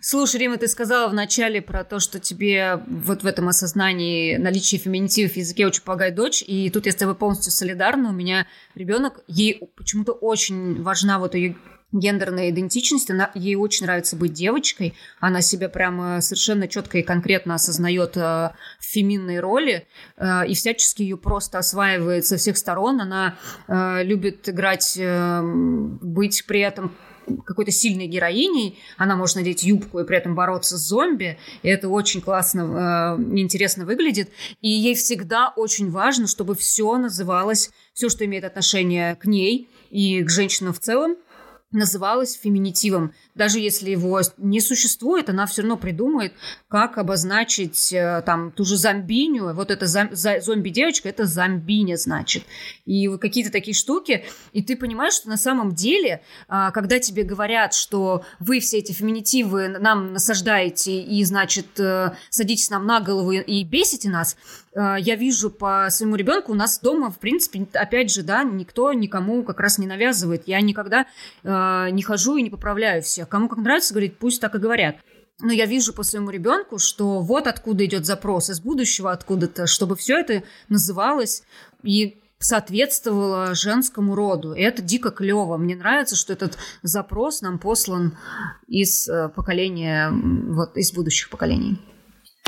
Слушай, Рима, ты сказала в начале про то, что тебе вот в этом осознании наличия феминитива в языке очень помогает дочь, и тут я с тобой полностью солидарна. У меня ребенок, ей почему-то очень важна вот ее гендерная идентичность, она, ей очень нравится быть девочкой, она себя прямо совершенно четко и конкретно осознает э, в феминной роли э, и всячески ее просто осваивает со всех сторон. Она э, любит играть, э, быть при этом какой-то сильной героиней, она может надеть юбку и при этом бороться с зомби, и это очень классно, э, интересно выглядит, и ей всегда очень важно, чтобы все называлось, все, что имеет отношение к ней и к женщинам в целом, называлось феминитивом. Даже если его не существует, она все равно придумает, как обозначить э, там ту же зомбиню. Вот эта зом, зомби-девочка, это зомбиня, значит. И какие-то такие штуки. И ты понимаешь, что на самом деле, а, когда тебе говорят, что вы все эти феминитивы нам насаждаете и, значит, э, садитесь нам на голову и бесите нас, я вижу по своему ребенку, у нас дома, в принципе, опять же, да, никто никому как раз не навязывает. Я никогда э, не хожу и не поправляю всех. Кому как нравится, говорит, пусть так и говорят. Но я вижу по своему ребенку, что вот откуда идет запрос из будущего откуда-то, чтобы все это называлось и соответствовало женскому роду. И это дико клево. Мне нравится, что этот запрос нам послан из э, поколения, вот из будущих поколений.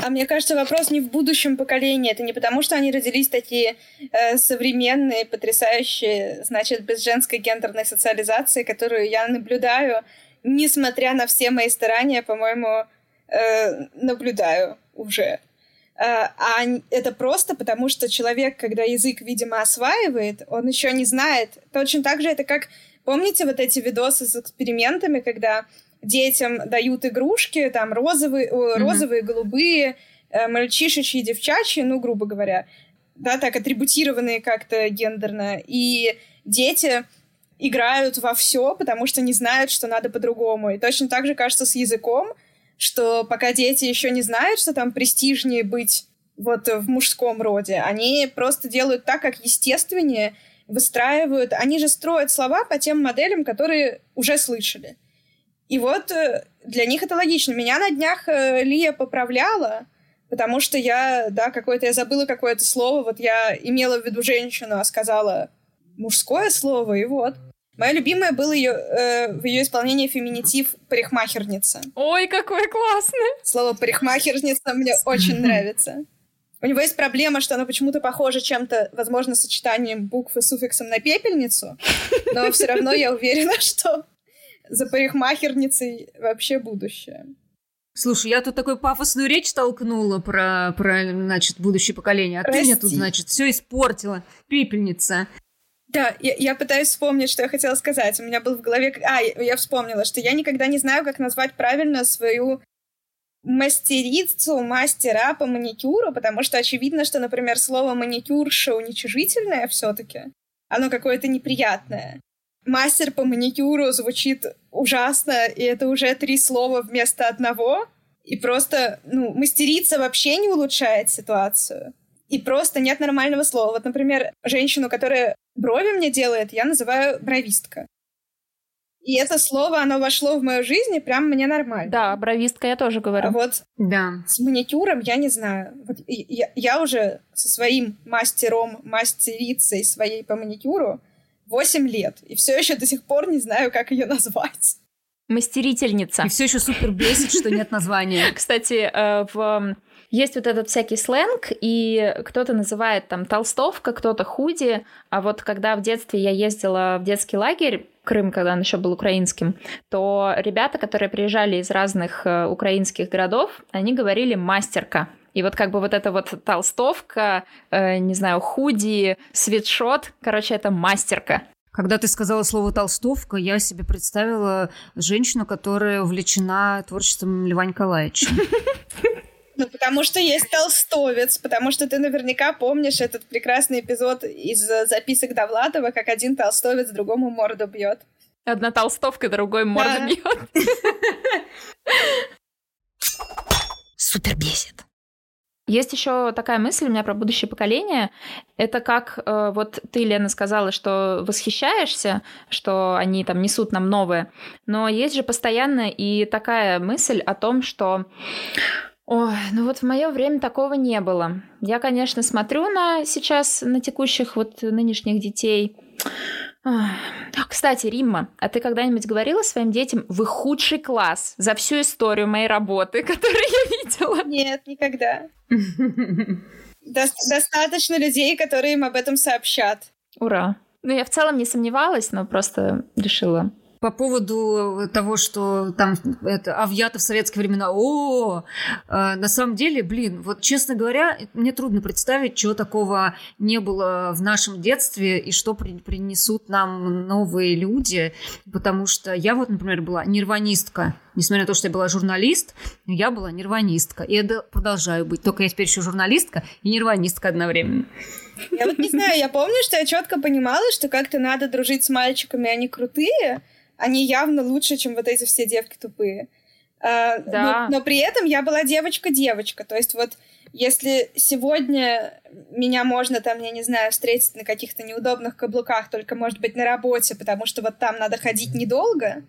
А мне кажется, вопрос не в будущем поколении. Это не потому, что они родились такие э, современные, потрясающие, значит, без женской гендерной социализации, которую я наблюдаю, несмотря на все мои старания, по-моему, э, наблюдаю уже. Э, а это просто потому, что человек, когда язык, видимо, осваивает, он еще не знает. Точно так же это как... Помните вот эти видосы с экспериментами, когда детям дают игрушки, там розовые, mm-hmm. розовые голубые, э, мальчишечьи, девчачьи, ну, грубо говоря, да, так атрибутированные как-то гендерно, и дети играют во все, потому что не знают, что надо по-другому. И точно так же кажется с языком, что пока дети еще не знают, что там престижнее быть вот в мужском роде, они просто делают так, как естественнее, выстраивают. Они же строят слова по тем моделям, которые уже слышали. И вот э, для них это логично. Меня на днях э, Лия поправляла, потому что я, да, какое-то, я забыла какое-то слово, вот я имела в виду женщину, а сказала мужское слово, и вот. Мое любимое было ее, э, в ее исполнении феминитив «парикмахерница». Ой, какое классное! Слово «парикмахерница» мне очень нравится. У него есть проблема, что оно почему-то похоже чем-то, возможно, сочетанием букв и суффиксом на пепельницу, но все равно я уверена, что за парикмахерницей вообще будущее. Слушай, я тут такой пафосную речь толкнула про, про значит, будущее поколение, а Прости. ты мне тут, значит, все испортила. Пепельница. Да, я, я пытаюсь вспомнить, что я хотела сказать. У меня был в голове... А, я вспомнила, что я никогда не знаю, как назвать правильно свою мастерицу, мастера по маникюру, потому что очевидно, что, например, слово маникюрша уничижительное все-таки. Оно какое-то неприятное. Мастер по маникюру звучит ужасно, и это уже три слова вместо одного. И просто, ну, мастерица вообще не улучшает ситуацию. И просто нет нормального слова. Вот, например, женщину, которая брови мне делает, я называю бровистка. И это слово, оно вошло в мою жизнь, и прям мне нормально. Да, бровистка я тоже говорю. А вот да. с маникюром я не знаю. Вот я, я уже со своим мастером, мастерицей своей по маникюру 8 лет, и все еще до сих пор не знаю, как ее назвать. Мастерительница. И все еще супер бесит, что нет названия. Кстати, э, в есть вот этот всякий сленг, и кто-то называет там толстовка, кто-то худи. А вот когда в детстве я ездила в детский лагерь, Крым, когда он еще был украинским, то ребята, которые приезжали из разных э, украинских городов, они говорили мастерка. И вот как бы вот эта вот толстовка, э, не знаю, худи, свитшот, короче, это мастерка. Когда ты сказала слово «толстовка», я себе представила женщину, которая увлечена творчеством Льва Николаевича. Ну, потому что есть толстовец, потому что ты наверняка помнишь этот прекрасный эпизод из записок Довлатова, как один толстовец другому морду бьет. Одна толстовка, другой морду да. бьет. Супер бесит. Есть еще такая мысль у меня про будущее поколение. Это как э, вот ты, Лена, сказала, что восхищаешься, что они там несут нам новое. Но есть же постоянно и такая мысль о том, что Ой, ну вот в мое время такого не было. Я, конечно, смотрю на сейчас, на текущих вот нынешних детей. Кстати, Римма, а ты когда-нибудь говорила своим детям, вы худший класс за всю историю моей работы, которую я видела? Нет, никогда. Достаточно людей, которые им об этом сообщат. Ура. Ну, я в целом не сомневалась, но просто решила по поводу того, что там это Авьята в советские времена. О, э, на самом деле, блин, вот честно говоря, мне трудно представить, чего такого не было в нашем детстве и что при, принесут нам новые люди, потому что я вот, например, была нирванистка. Несмотря на то, что я была журналист, я была нирванистка. И это продолжаю быть. Только я теперь еще журналистка и нирванистка одновременно. Я вот не знаю, я помню, что я четко понимала, что как-то надо дружить с мальчиками, они крутые, они явно лучше, чем вот эти все девки тупые. А, да. но, но при этом я была девочка-девочка. То есть вот если сегодня меня можно там, я не знаю, встретить на каких-то неудобных каблуках, только, может быть, на работе, потому что вот там надо ходить недолго,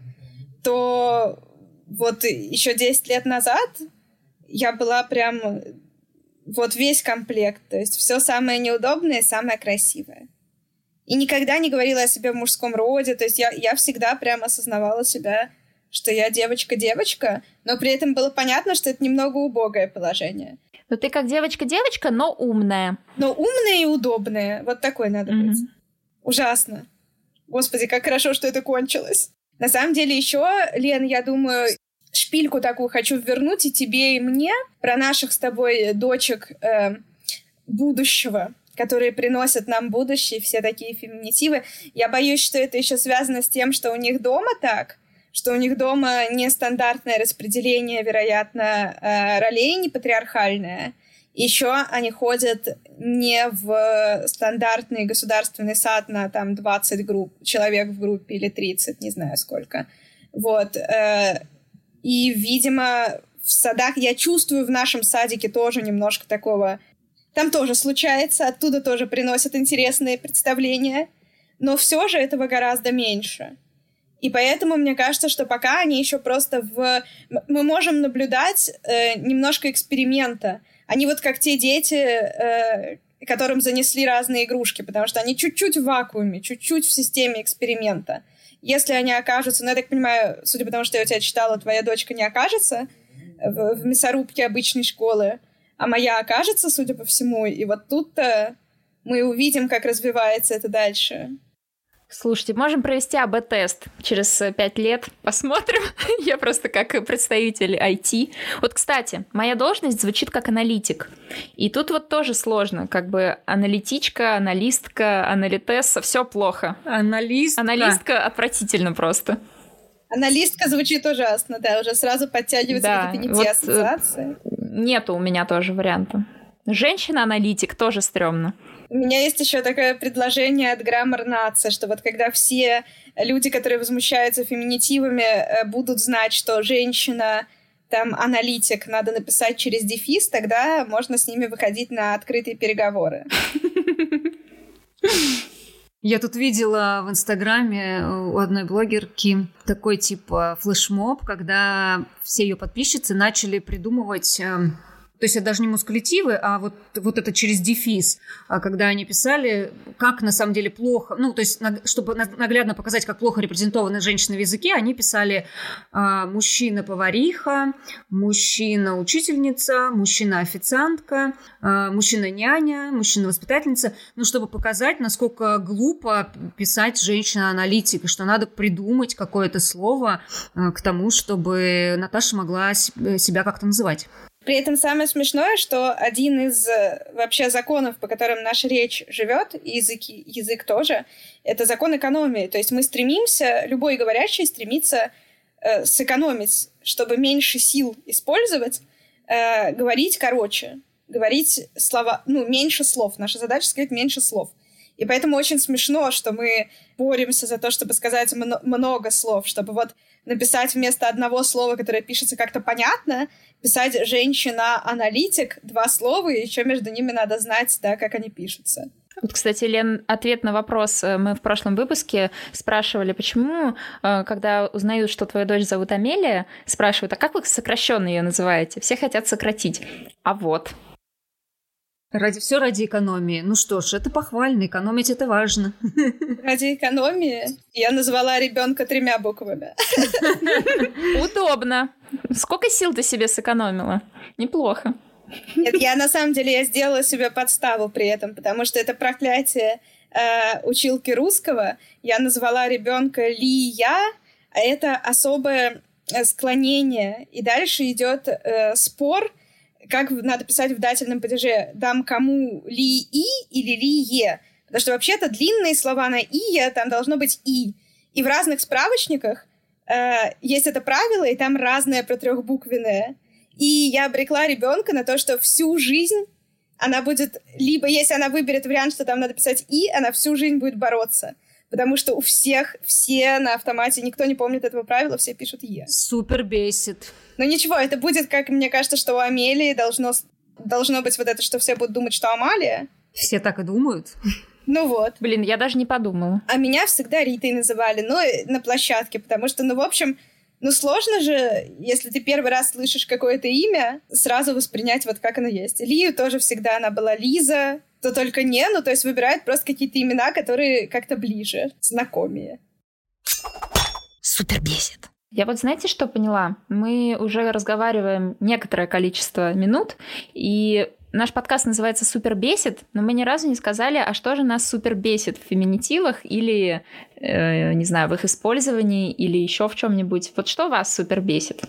то вот еще 10 лет назад я была прям вот весь комплект. То есть все самое неудобное и самое красивое. И никогда не говорила о себе в мужском роде. То есть я, я всегда прям осознавала себя, что я девочка-девочка, но при этом было понятно, что это немного убогое положение. Но ты как девочка-девочка, но умная. Но умная и удобная. Вот такой надо mm-hmm. быть. Ужасно. Господи, как хорошо, что это кончилось. На самом деле еще, Лен, я думаю, шпильку такую хочу вернуть и тебе, и мне про наших с тобой дочек э, будущего которые приносят нам будущее, все такие феминитивы. Я боюсь, что это еще связано с тем, что у них дома так, что у них дома нестандартное распределение, вероятно, э, ролей, не патриархальное. Еще они ходят не в стандартный государственный сад на там 20 групп, человек в группе или 30, не знаю сколько. Вот. Э, и, видимо, в садах я чувствую в нашем садике тоже немножко такого там тоже случается, оттуда тоже приносят интересные представления, но все же этого гораздо меньше. И поэтому мне кажется, что пока они еще просто в... Мы можем наблюдать э, немножко эксперимента. Они вот как те дети, э, которым занесли разные игрушки, потому что они чуть-чуть в вакууме, чуть-чуть в системе эксперимента. Если они окажутся, ну, я так понимаю, судя по тому, что я у тебя читала, твоя дочка не окажется в, в мясорубке обычной школы, а моя окажется, судя по всему. И вот тут-то мы увидим, как развивается это дальше. Слушайте, можем провести АБ-тест через пять лет. Посмотрим. Я просто как представитель IT. Вот, кстати, моя должность звучит как аналитик. И тут вот тоже сложно. Как бы аналитичка, аналистка, аналитесса, все плохо. Аналистка? Аналистка отвратительно просто. Аналистка звучит ужасно, да, уже сразу подтягивается да, какие-то не вот, те э, ассоциации. Нету у меня тоже варианта. Женщина-аналитик тоже стрёмно. У меня есть еще такое предложение от Граммар Нация, что вот когда все люди, которые возмущаются феминитивами, э, будут знать, что женщина там аналитик надо написать через дефис, тогда можно с ними выходить на открытые переговоры. Я тут видела в Инстаграме у одной блогерки такой типа флешмоб, когда все ее подписчицы начали придумывать эм, то есть это даже не мускулятивы, а вот, вот это через дефис, а когда они писали, как на самом деле плохо, ну, то есть, чтобы наглядно показать, как плохо репрезентованы женщины в языке, они писали а, мужчина-повариха, мужчина-учительница, мужчина-официантка, а, мужчина-няня, мужчина-воспитательница, ну, чтобы показать, насколько глупо писать женщина-аналитик, что надо придумать какое-то слово к тому, чтобы Наташа могла себя как-то называть. При этом самое смешное, что один из э, вообще законов, по которым наша речь живет, и язык, язык тоже, это закон экономии. То есть мы стремимся, любой говорящий стремится э, сэкономить, чтобы меньше сил использовать, э, говорить короче, говорить слова, ну, меньше слов. Наша задача сказать меньше слов. И поэтому очень смешно, что мы боремся за то, чтобы сказать много слов, чтобы вот написать вместо одного слова, которое пишется как-то понятно, писать «женщина-аналитик», два слова, и еще между ними надо знать, да, как они пишутся. Вот, кстати, Лен, ответ на вопрос э, мы в прошлом выпуске спрашивали, почему, э, когда узнают, что твою дочь зовут Амелия, спрашивают, а как вы сокращенно ее называете? Все хотят сократить. А вот. Ради все ради экономии. Ну что ж, это похвально, экономить это важно. Ради экономии я назвала ребенка тремя буквами. Удобно. Сколько сил ты себе сэкономила? Неплохо. Нет, я на самом деле я сделала себе подставу при этом, потому что это проклятие э, училки русского. Я назвала ребенка Лия, а это особое э, склонение. И дальше идет э, спор как надо писать в дательном падеже, дам кому ли и или ли е. Потому что вообще-то длинные слова на и там должно быть и. И в разных справочниках э, есть это правило, и там разное про трехбуквенное. И я обрекла ребенка на то, что всю жизнь она будет, либо если она выберет вариант, что там надо писать и, она всю жизнь будет бороться. Потому что у всех все на автомате, никто не помнит этого правила, все пишут Е. Супер бесит. Но ничего, это будет, как мне кажется, что у Амелии должно, должно быть вот это, что все будут думать, что Амалия. Все так и думают. Ну вот. Блин, я даже не подумала. А меня всегда Ритой называли, ну, на площадке, потому что, ну, в общем, ну, сложно же, если ты первый раз слышишь какое-то имя, сразу воспринять вот как оно есть. Лию тоже всегда она была Лиза, то только не, ну, то есть выбирают просто какие-то имена, которые как-то ближе, знакомее. Супер бесит. Я вот знаете, что поняла? Мы уже разговариваем некоторое количество минут, и наш подкаст называется «Супер бесит», но мы ни разу не сказали, а что же нас супер бесит в феминитивах или, э, не знаю, в их использовании или еще в чем-нибудь. Вот что вас супер бесит?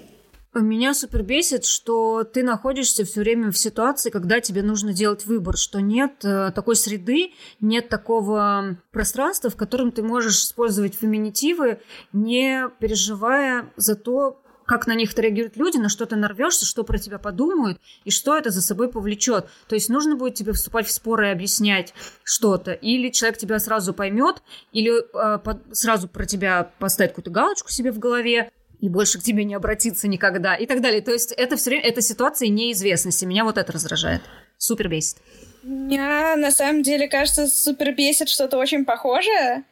Меня супер бесит, что ты находишься все время в ситуации, когда тебе нужно делать выбор, что нет э, такой среды, нет такого пространства, в котором ты можешь использовать феминитивы, не переживая за то, как на них реагируют люди, на что ты нарвешься, что про тебя подумают и что это за собой повлечет. То есть нужно будет тебе вступать в споры и объяснять что-то. Или человек тебя сразу поймет, или э, под, сразу про тебя поставит какую-то галочку себе в голове, и больше к тебе не обратиться никогда и так далее. То есть это все время, это ситуация неизвестности. Меня вот это раздражает. Супер бесит. Меня на самом деле кажется, супер бесит что-то очень похожее.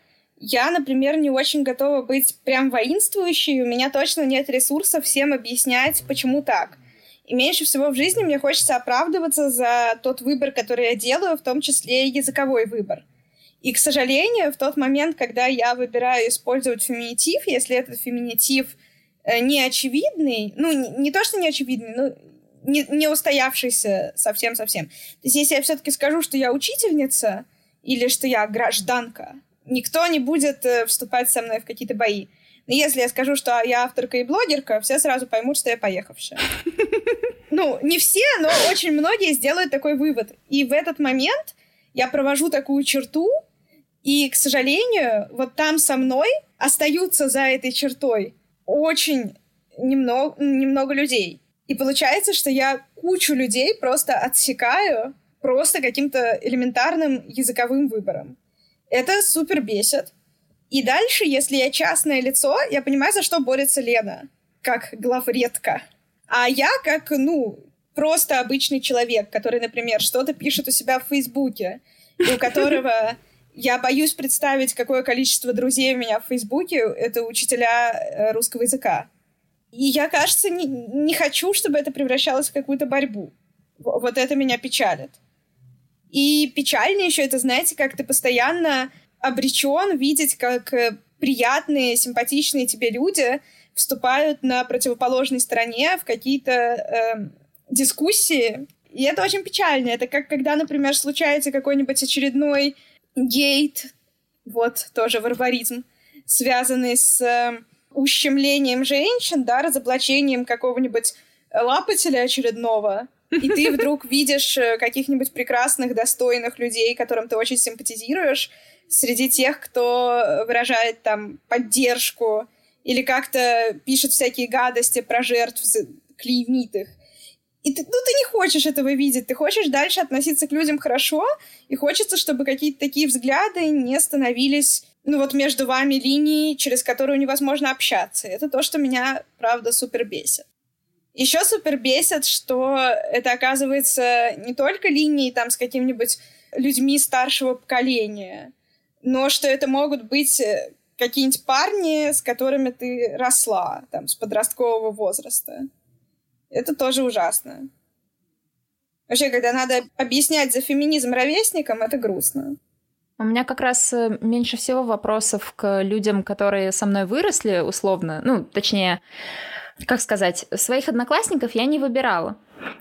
Я, например, не очень готова быть прям воинствующей, у меня точно нет ресурсов всем объяснять, почему так. И меньше всего в жизни мне хочется оправдываться за тот выбор, который я делаю, в том числе и языковой выбор. И, к сожалению, в тот момент, когда я выбираю использовать феминитив, если этот феминитив Э, неочевидный, ну, не, не то, что неочевидный, но не, не устоявшийся совсем-совсем. То есть, если я все-таки скажу, что я учительница или что я гражданка, никто не будет э, вступать со мной в какие-то бои. Но если я скажу, что я авторка и блогерка, все сразу поймут, что я поехавшая. Ну, не все, но очень многие сделают такой вывод. И в этот момент я провожу такую черту, и, к сожалению, вот там со мной остаются за этой чертой очень немного, немного людей. И получается, что я кучу людей просто отсекаю просто каким-то элементарным языковым выбором. Это супер бесит. И дальше, если я частное лицо, я понимаю, за что борется Лена, как главредка. А я как, ну, просто обычный человек, который, например, что-то пишет у себя в Фейсбуке, и у которого я боюсь представить, какое количество друзей у меня в Фейсбуке. Это учителя э, русского языка. И я, кажется, не, не хочу, чтобы это превращалось в какую-то борьбу. Вот это меня печалит. И печально еще это, знаете, как ты постоянно обречен видеть, как э, приятные, симпатичные тебе люди вступают на противоположной стороне в какие-то э, дискуссии. И это очень печально. Это как когда, например, случается какой-нибудь очередной гейт, вот тоже варваризм, связанный с э, ущемлением женщин, да, разоблачением какого-нибудь лапателя очередного, и ты вдруг видишь э, каких-нибудь прекрасных, достойных людей, которым ты очень симпатизируешь, среди тех, кто выражает там поддержку или как-то пишет всякие гадости про жертв, клеймит. И ты, ну, ты не хочешь этого видеть, ты хочешь дальше относиться к людям хорошо, и хочется, чтобы какие-то такие взгляды не становились ну вот между вами линии, через которую невозможно общаться. Это то, что меня, правда, супер бесит. Еще супер бесит, что это оказывается не только линии там с какими-нибудь людьми старшего поколения, но что это могут быть э, какие-нибудь парни, с которыми ты росла, там, с подросткового возраста. Это тоже ужасно. Вообще, когда надо объяснять за феминизм ровесникам, это грустно. У меня как раз э, меньше всего вопросов к людям, которые со мной выросли, условно. Ну, точнее, как сказать, своих одноклассников я не выбирала.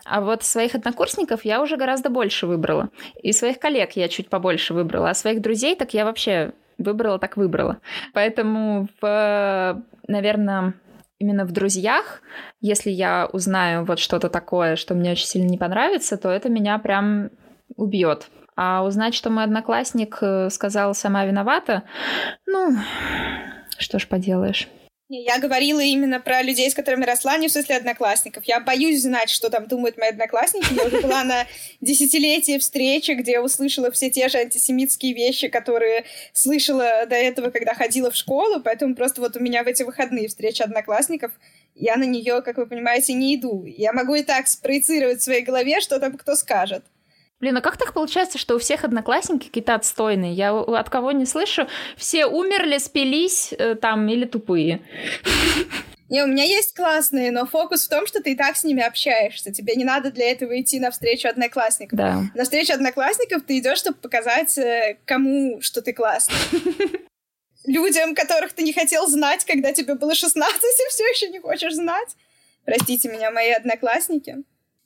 А вот своих однокурсников я уже гораздо больше выбрала. И своих коллег я чуть побольше выбрала. А своих друзей так я вообще выбрала, так выбрала. Поэтому, в, наверное, именно в друзьях, если я узнаю вот что-то такое, что мне очень сильно не понравится, то это меня прям убьет. А узнать, что мой одноклассник э, сказал «сама виновата», ну, что ж поделаешь. Я говорила именно про людей, с которыми росла, не в смысле одноклассников. Я боюсь знать, что там думают мои одноклассники. Я уже была на десятилетие встречи, где я услышала все те же антисемитские вещи, которые слышала до этого, когда ходила в школу. Поэтому просто вот у меня в эти выходные встреча одноклассников, я на нее, как вы понимаете, не иду. Я могу и так спроецировать в своей голове, что там кто скажет. Блин, а как так получается, что у всех одноклассники какие-то отстойные? Я от кого не слышу, все умерли, спились э, там или тупые. Не, у меня есть классные, но фокус в том, что ты и так с ними общаешься. Тебе не надо для этого идти на встречу одноклассников. Да. На встречу одноклассников ты идешь, чтобы показать э, кому, что ты классный. Людям, которых ты не хотел знать, когда тебе было 16, и все еще не хочешь знать. Простите меня, мои одноклассники.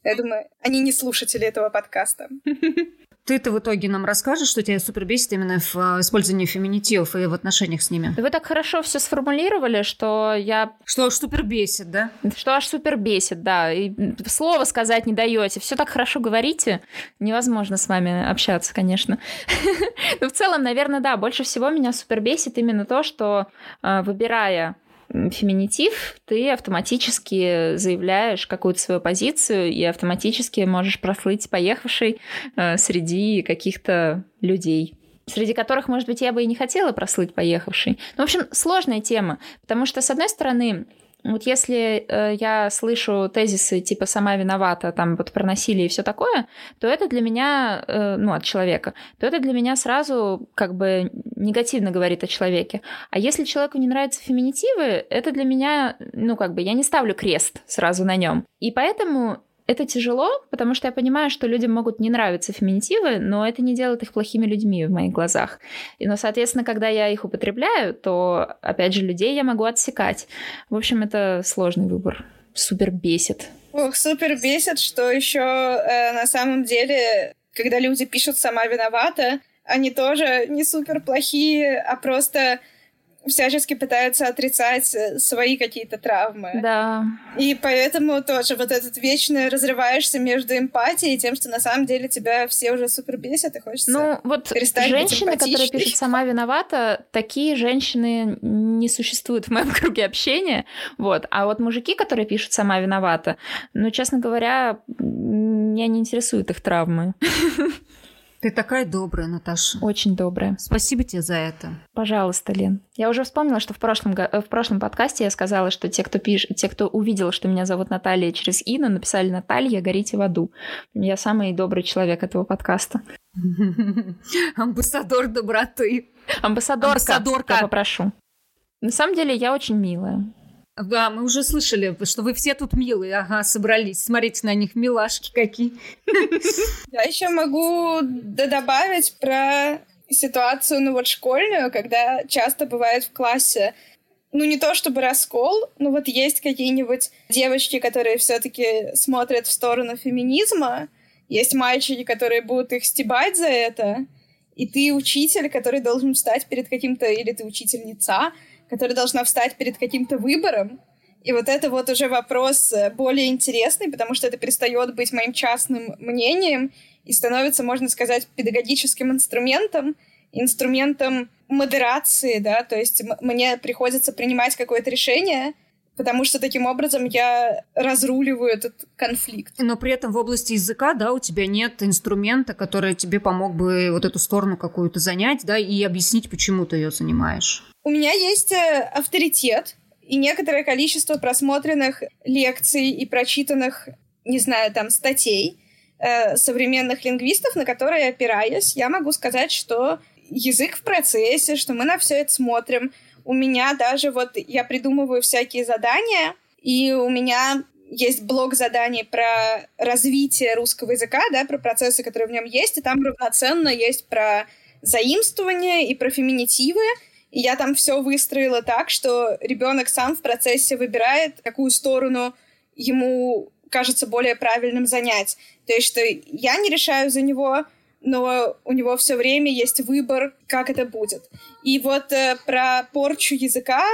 Я думаю, они не слушатели этого подкаста. Ты-то в итоге нам расскажешь, что тебя супер бесит именно в а, использовании феминитивов и в отношениях с ними? Вы так хорошо все сформулировали, что я... Что аж супер бесит, да? Что аж супер бесит, да. И слова сказать не даете. Все так хорошо говорите. Невозможно с вами общаться, конечно. Но в целом, наверное, да, больше всего меня супер бесит именно то, что а, выбирая феминитив, ты автоматически заявляешь какую-то свою позицию и автоматически можешь прослыть поехавший э, среди каких-то людей среди которых, может быть, я бы и не хотела прослыть поехавший. Ну, в общем, сложная тема, потому что, с одной стороны, вот если э, я слышу тезисы типа «сама виновата», там вот про насилие и все такое, то это для меня, э, ну, от человека, то это для меня сразу как бы негативно говорит о человеке. А если человеку не нравятся феминитивы, это для меня, ну, как бы я не ставлю крест сразу на нем. И поэтому это тяжело, потому что я понимаю, что людям могут не нравиться феминитивы, но это не делает их плохими людьми в моих глазах. И, ну, соответственно, когда я их употребляю, то, опять же, людей я могу отсекать. В общем, это сложный выбор. Супер бесит. Ох, супер бесит, что еще э, на самом деле, когда люди пишут «сама виновата», они тоже не супер плохие, а просто всячески пытаются отрицать э, свои какие-то травмы. Да. И поэтому тоже вот этот вечно разрываешься между эмпатией и тем, что на самом деле тебя все уже супер бесят, и хочется Ну, вот женщины, которые пишут «сама виновата», такие женщины не существуют в моем круге общения, вот. А вот мужики, которые пишут «сама виновата», ну, честно говоря, меня не интересуют их травмы. Ты такая добрая, Наташа. Очень добрая. Спасибо тебе за это. Пожалуйста, Лен. Я уже вспомнила, что в прошлом, в прошлом подкасте я сказала, что те, кто пишет, те, кто увидел, что меня зовут Наталья через Ину, написали Наталья, горите в аду. Я самый добрый человек этого подкаста. Амбассадор доброты. Амбассадорка. Амбассадорка. Я попрошу. На самом деле я очень милая. Да, мы уже слышали, что вы все тут милые, ага, собрались. Смотрите на них, милашки какие. Я еще могу добавить про ситуацию, ну вот школьную, когда часто бывает в классе ну не то чтобы раскол, но вот есть какие-нибудь девочки, которые все-таки смотрят в сторону феминизма, есть мальчики, которые будут их стебать за это, и ты учитель, который должен встать перед каким-то, или ты учительница, которая должна встать перед каким-то выбором. И вот это вот уже вопрос э, более интересный, потому что это перестает быть моим частным мнением и становится, можно сказать, педагогическим инструментом, инструментом модерации, да, то есть мне приходится принимать какое-то решение, потому что таким образом я разруливаю этот конфликт. Но при этом в области языка, да, у тебя нет инструмента, который тебе помог бы вот эту сторону какую-то занять, да, и объяснить, почему ты ее занимаешь. У меня есть э, авторитет и некоторое количество просмотренных лекций и прочитанных, не знаю, там, статей э, современных лингвистов, на которые опираясь, я могу сказать, что язык в процессе, что мы на все это смотрим. У меня даже вот я придумываю всякие задания, и у меня есть блок заданий про развитие русского языка, да, про процессы, которые в нем есть, и там равноценно есть про заимствование и про феминитивы, я там все выстроила так, что ребенок сам в процессе выбирает, какую сторону ему кажется более правильным занять. То есть, что я не решаю за него, но у него все время есть выбор, как это будет. И вот э, про порчу языка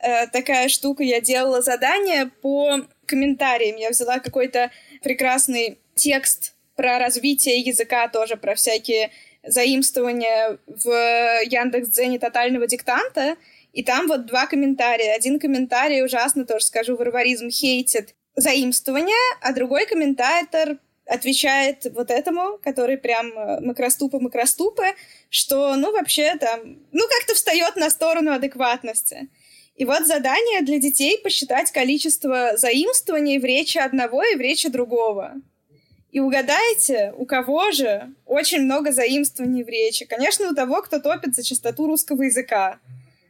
э, такая штука, я делала задание по комментариям. Я взяла какой-то прекрасный текст про развитие языка, тоже про всякие заимствование в Яндекс.Дзене тотального диктанта, и там вот два комментария. Один комментарий ужасно, тоже скажу, варваризм хейтит заимствование, а другой комментатор отвечает вот этому, который прям э, макроступы-макроступы, что, ну, вообще там, ну, как-то встает на сторону адекватности. И вот задание для детей посчитать количество заимствований в речи одного и в речи другого. И угадайте, у кого же очень много заимствований в речи. Конечно, у того, кто топит за чистоту русского языка.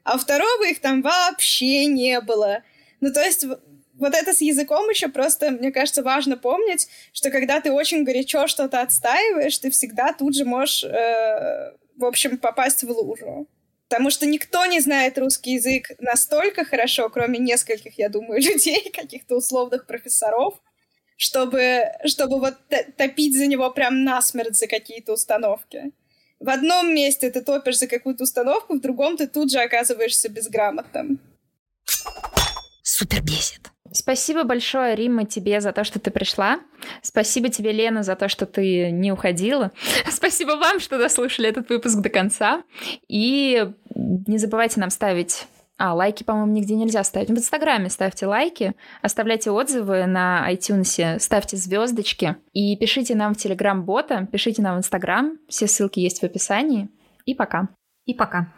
А у второго их там вообще не было. Ну, то есть вот это с языком еще просто, мне кажется, важно помнить, что когда ты очень горячо что-то отстаиваешь, ты всегда тут же можешь, э, в общем, попасть в лужу. Потому что никто не знает русский язык настолько хорошо, кроме нескольких, я думаю, людей, каких-то условных профессоров, чтобы, чтобы вот топить за него прям насмерть за какие-то установки. В одном месте ты топишь за какую-то установку, в другом ты тут же оказываешься безграмотным. Супер бесит. Спасибо большое, Рима, тебе за то, что ты пришла. Спасибо тебе, Лена, за то, что ты не уходила. Спасибо вам, что дослушали этот выпуск до конца. И не забывайте нам ставить а, лайки, по-моему, нигде нельзя ставить. В Инстаграме ставьте лайки, оставляйте отзывы на iTunes, ставьте звездочки и пишите нам в Телеграм-бота, пишите нам в Инстаграм. Все ссылки есть в описании. И пока. И пока.